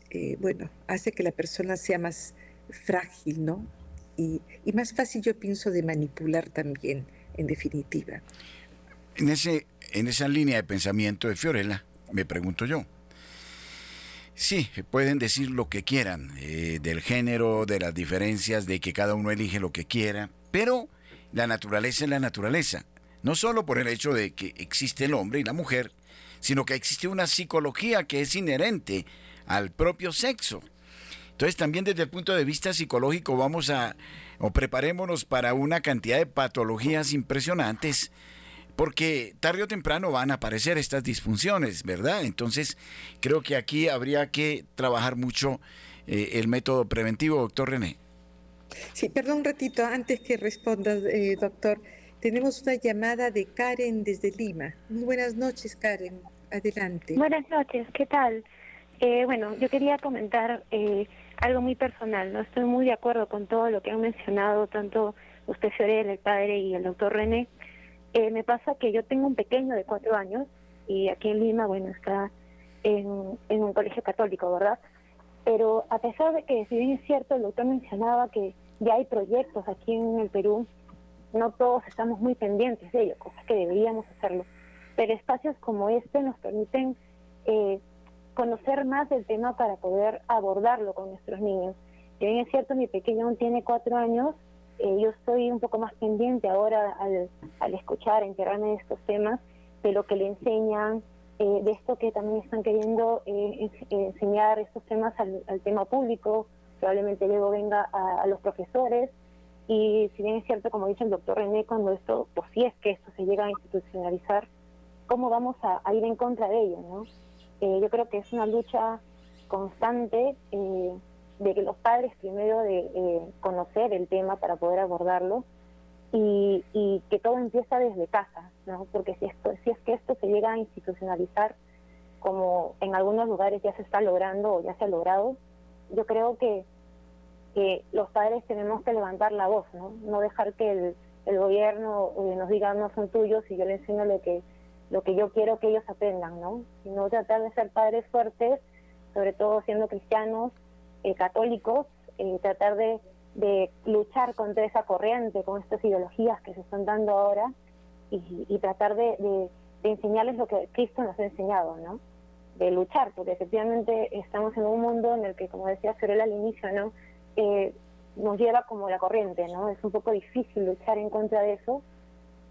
B: eh, bueno, hace que la persona sea más frágil, ¿no? Y, y más fácil, yo pienso, de manipular también, en definitiva.
A: En ese en esa línea de pensamiento de Fiorella, me pregunto yo. Sí, pueden decir lo que quieran, eh, del género, de las diferencias, de que cada uno elige lo que quiera, pero la naturaleza es la naturaleza. No solo por el hecho de que existe el hombre y la mujer, sino que existe una psicología que es inherente al propio sexo. Entonces también desde el punto de vista psicológico vamos a, o preparémonos para una cantidad de patologías impresionantes porque tarde o temprano van a aparecer estas disfunciones, ¿verdad? Entonces, creo que aquí habría que trabajar mucho eh, el método preventivo, doctor René.
B: Sí, perdón un ratito, antes que responda, eh, doctor. Tenemos una llamada de Karen desde Lima. Muy buenas noches, Karen. Adelante.
E: Buenas noches, ¿qué tal? Eh, bueno, yo quería comentar eh, algo muy personal. No estoy muy de acuerdo con todo lo que han mencionado tanto usted, Fiorel, el padre y el doctor René. Eh, me pasa que yo tengo un pequeño de cuatro años y aquí en Lima, bueno, está en, un colegio católico, ¿verdad? Pero a pesar de que, si bien es cierto, el doctor mencionaba que ya hay proyectos aquí en el Perú no todos estamos muy pendientes de ello, cosas que deberíamos hacerlo. Pero espacios como este nos permiten eh, conocer más del tema para poder abordarlo con nuestros niños. Si bien es cierto, mi pequeño aún tiene cuatro años, eh, yo estoy un poco más pendiente ahora al, al escuchar, enterarme de estos temas, de lo que le enseñan, eh, de esto que también están queriendo enseñar estos temas al, tema público, probablemente luego venga a los profesores y si bien es cierto, como dice el doctor René, cuando esto, pues si es que esto se llega a institucionalizar, ¿cómo vamos a, ir en contra de ello? ¿no? Eh, yo creo que es una lucha constante eh, de que los padres primero de eh, conocer el tema para poder abordarlo y, que todo empieza desde casa, ¿no? porque si, esto, si es que esto se llega a institucionalizar, como en algunos lugares ya se está logrando o ya se ha logrado, yo creo que que los padres tenemos que levantar la voz, ¿no? No dejar que el, el gobierno eh, nos diga no son tuyos y yo les enseño lo que lo que yo quiero que ellos aprendan, ¿no? Sino tratar de ser padres fuertes, sobre todo siendo cristianos, católicos, eh, tratar de, luchar contra esa corriente, con estas ideologías que se están dando ahora y, tratar de, de, de, enseñarles lo que Cristo nos ha enseñado, ¿no? De luchar, porque efectivamente estamos en un mundo en el que, como decía Fiorella al inicio, ¿no? eh, nos lleva como la corriente, ¿no? Es un poco difícil luchar en contra de eso,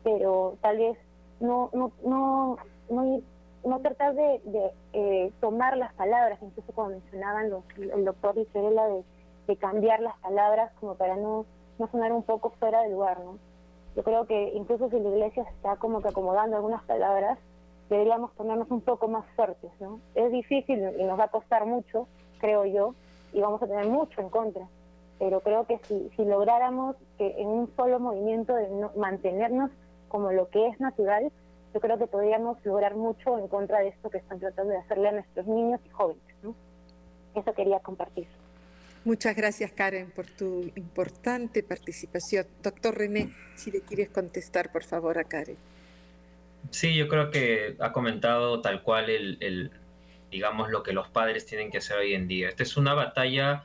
E: pero tal vez no no no no, no tratar de, eh, tomar las palabras, incluso como mencionaban los, el doctor de, cambiar las palabras como para no, no sonar un poco fuera de lugar, ¿no? Yo creo que incluso si la iglesia está como que acomodando algunas palabras, deberíamos ponernos un poco más fuertes, ¿no? Es difícil y nos va a costar mucho, creo yo, y vamos a tener mucho en contra. Pero creo que si, si lográramos que en un solo movimiento de mantenernos como lo que es natural, yo creo que podríamos lograr mucho en contra de esto que están tratando de hacerle a nuestros niños y jóvenes. Eso quería compartir.
B: Muchas gracias, Karen, por tu importante participación. Doctor René, si le quieres contestar, por favor, a Karen.
C: Sí, yo creo que ha comentado tal cual el, el digamos, lo que los padres tienen que hacer hoy en día. Esta es una batalla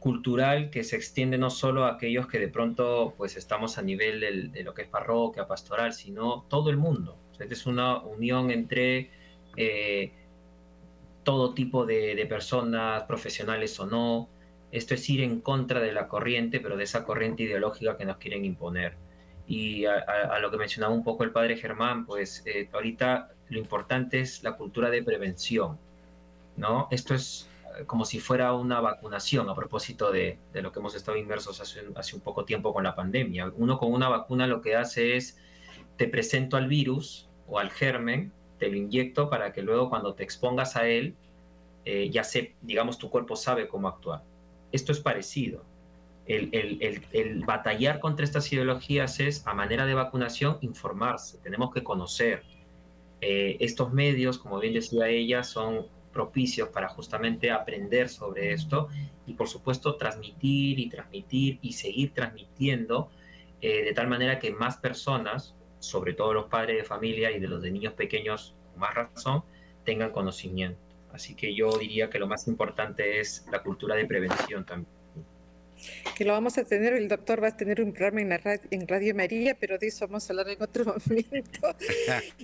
C: cultural que se extiende no solo a aquellos que de pronto pues estamos a nivel del, de lo que es parroquia, pastoral, sino todo el mundo. Es una unión entre eh, todo tipo de, personas, profesionales o no. Esto es ir en contra de la corriente, pero de esa corriente ideológica que nos quieren imponer. Y a lo que mencionaba un poco el padre Germán, pues eh, ahorita lo importante es la cultura de prevención ¿no? Esto es eh, como si fuera una vacunación a propósito de, de lo que hemos estado inmersos hace, hace, un poco tiempo con la pandemia. Uno con una vacuna lo que hace es, te presento al virus o al germen, te lo inyecto para que luego cuando te expongas a él, eh, ya sé, digamos, tu cuerpo sabe cómo actuar. Esto es parecido. El, batallar contra estas ideologías es, a manera de vacunación, informarse. Tenemos que conocer. Eh, estos medios, como bien decía ella, son propicios para justamente aprender sobre esto y por supuesto transmitir y transmitir y seguir transmitiendo eh, de tal manera que más personas, sobre todo los padres de familia y de los de niños pequeños con más razón, tengan conocimiento. Así que yo diría que lo más importante es la cultura de prevención también
B: que lo vamos a tener, el doctor va a tener un programa en, la radio, en Radio María, pero de eso vamos a hablar en otro momento.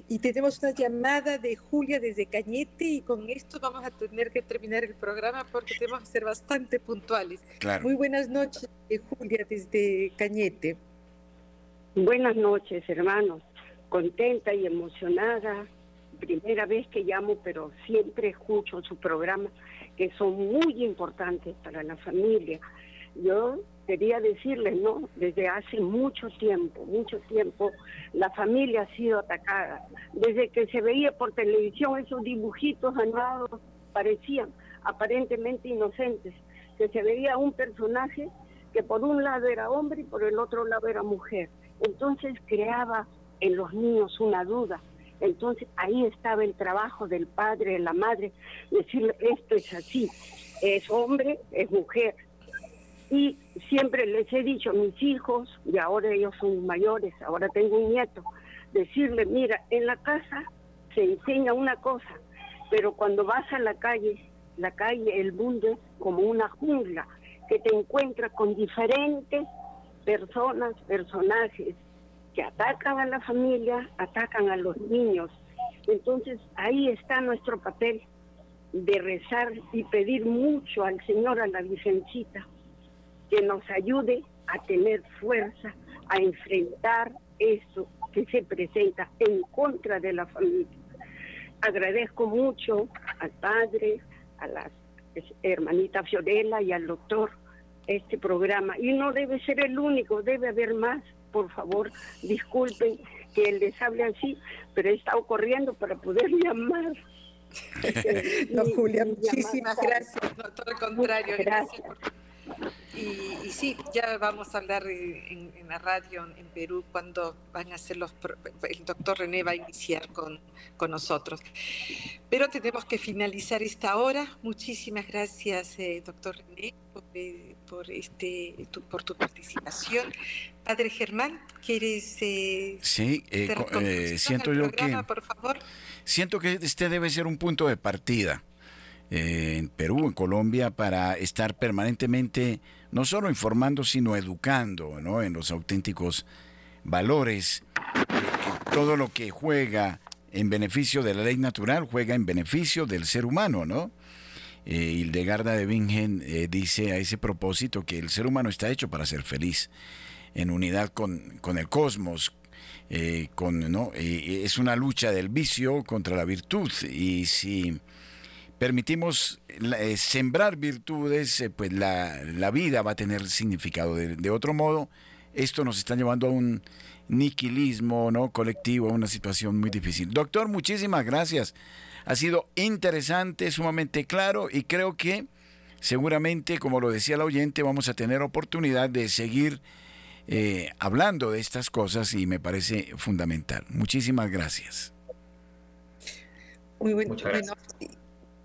B: y tenemos una llamada de Julia desde Cañete y con esto vamos a tener que terminar el programa porque tenemos que ser bastante puntuales.
A: Claro.
B: Muy buenas noches, Julia, desde Cañete.
F: Buenas noches, hermanos. Contenta y emocionada. Primera vez que llamo, pero siempre escucho su programa, que son muy importantes para la familia yo quería decirles, ¿no? Desde hace mucho tiempo, mucho tiempo, la familia ha sido atacada. Desde que se veía por televisión esos dibujitos animados parecían aparentemente inocentes, que se veía un personaje que por un lado era hombre y por el otro lado era mujer. Entonces creaba en los niños una duda. Entonces ahí estaba el trabajo del padre, de la madre, decirle esto es así, es hombre, es mujer. Y siempre les he dicho a mis hijos, y ahora ellos son mayores, ahora tengo un nieto, decirle, mira, en la casa se enseña una cosa, pero cuando vas a la calle, la calle, el mundo es como una jungla, que te encuentras con diferentes personas, personajes, que atacan a la familia, atacan a los niños. Entonces ahí está nuestro papel de rezar y pedir mucho al Señor, a la Virgencita, que nos ayude a tener fuerza, a enfrentar eso que se presenta en contra de la familia. Agradezco mucho al padre, a la hermanita Fiorella y al doctor este programa. Y no debe ser el único, debe haber más. Por favor, disculpen que les hable así, pero he estado corriendo para poder llamar.
B: no, Julia, muchísimas gracias. No, todo lo contrario. Gracias. Y, sí, ya vamos a hablar en, la radio en Perú cuando van a ser los... El doctor René va a iniciar con, con nosotros. Pero tenemos que finalizar esta hora. Muchísimas gracias, eh, doctor René, eh, por, este, tu, por tu participación. Padre Germán, ¿quieres...
A: Eh, sí, siento yo que...
B: Por favor.
A: Siento que este debe ser un punto de partida eh, en Perú, en Colombia, para estar permanentemente no solo informando, sino educando ¿no? en los auténticos valores. todo lo que juega en beneficio de la ley natural juega en beneficio del ser humano, ¿no? Eh, Hildegarda de Bingen eh, dice a ese propósito que el ser humano está hecho para ser feliz, en unidad con, con el cosmos, eh, con, ¿no? es una lucha del vicio contra la virtud y si permitimos eh, sembrar virtudes, eh, pues la, vida va a tener significado. De, otro modo, esto nos está llevando a un niquilismo ¿no? colectivo, a una situación muy difícil. Doctor, muchísimas gracias. Ha sido interesante, sumamente claro y creo que seguramente, como lo decía el oyente, vamos a tener oportunidad de seguir eh, hablando de estas cosas y me parece fundamental. Muchísimas gracias.
B: Muy bueno.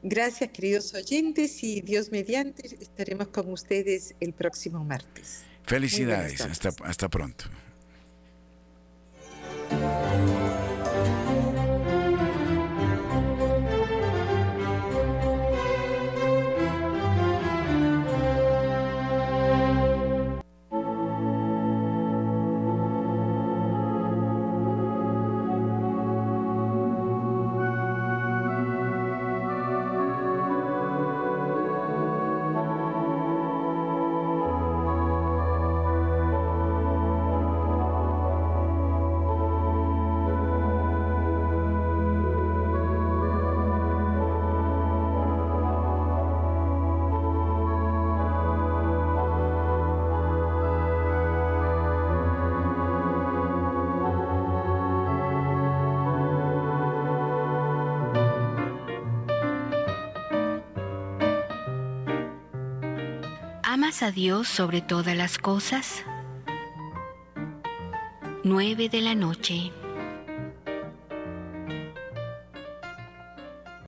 B: Gracias, queridos oyentes, y Dios mediante estaremos con ustedes el próximo martes.
A: Felicidades, hasta, hasta pronto.
G: A Dios sobre todas las cosas? 9 de la noche.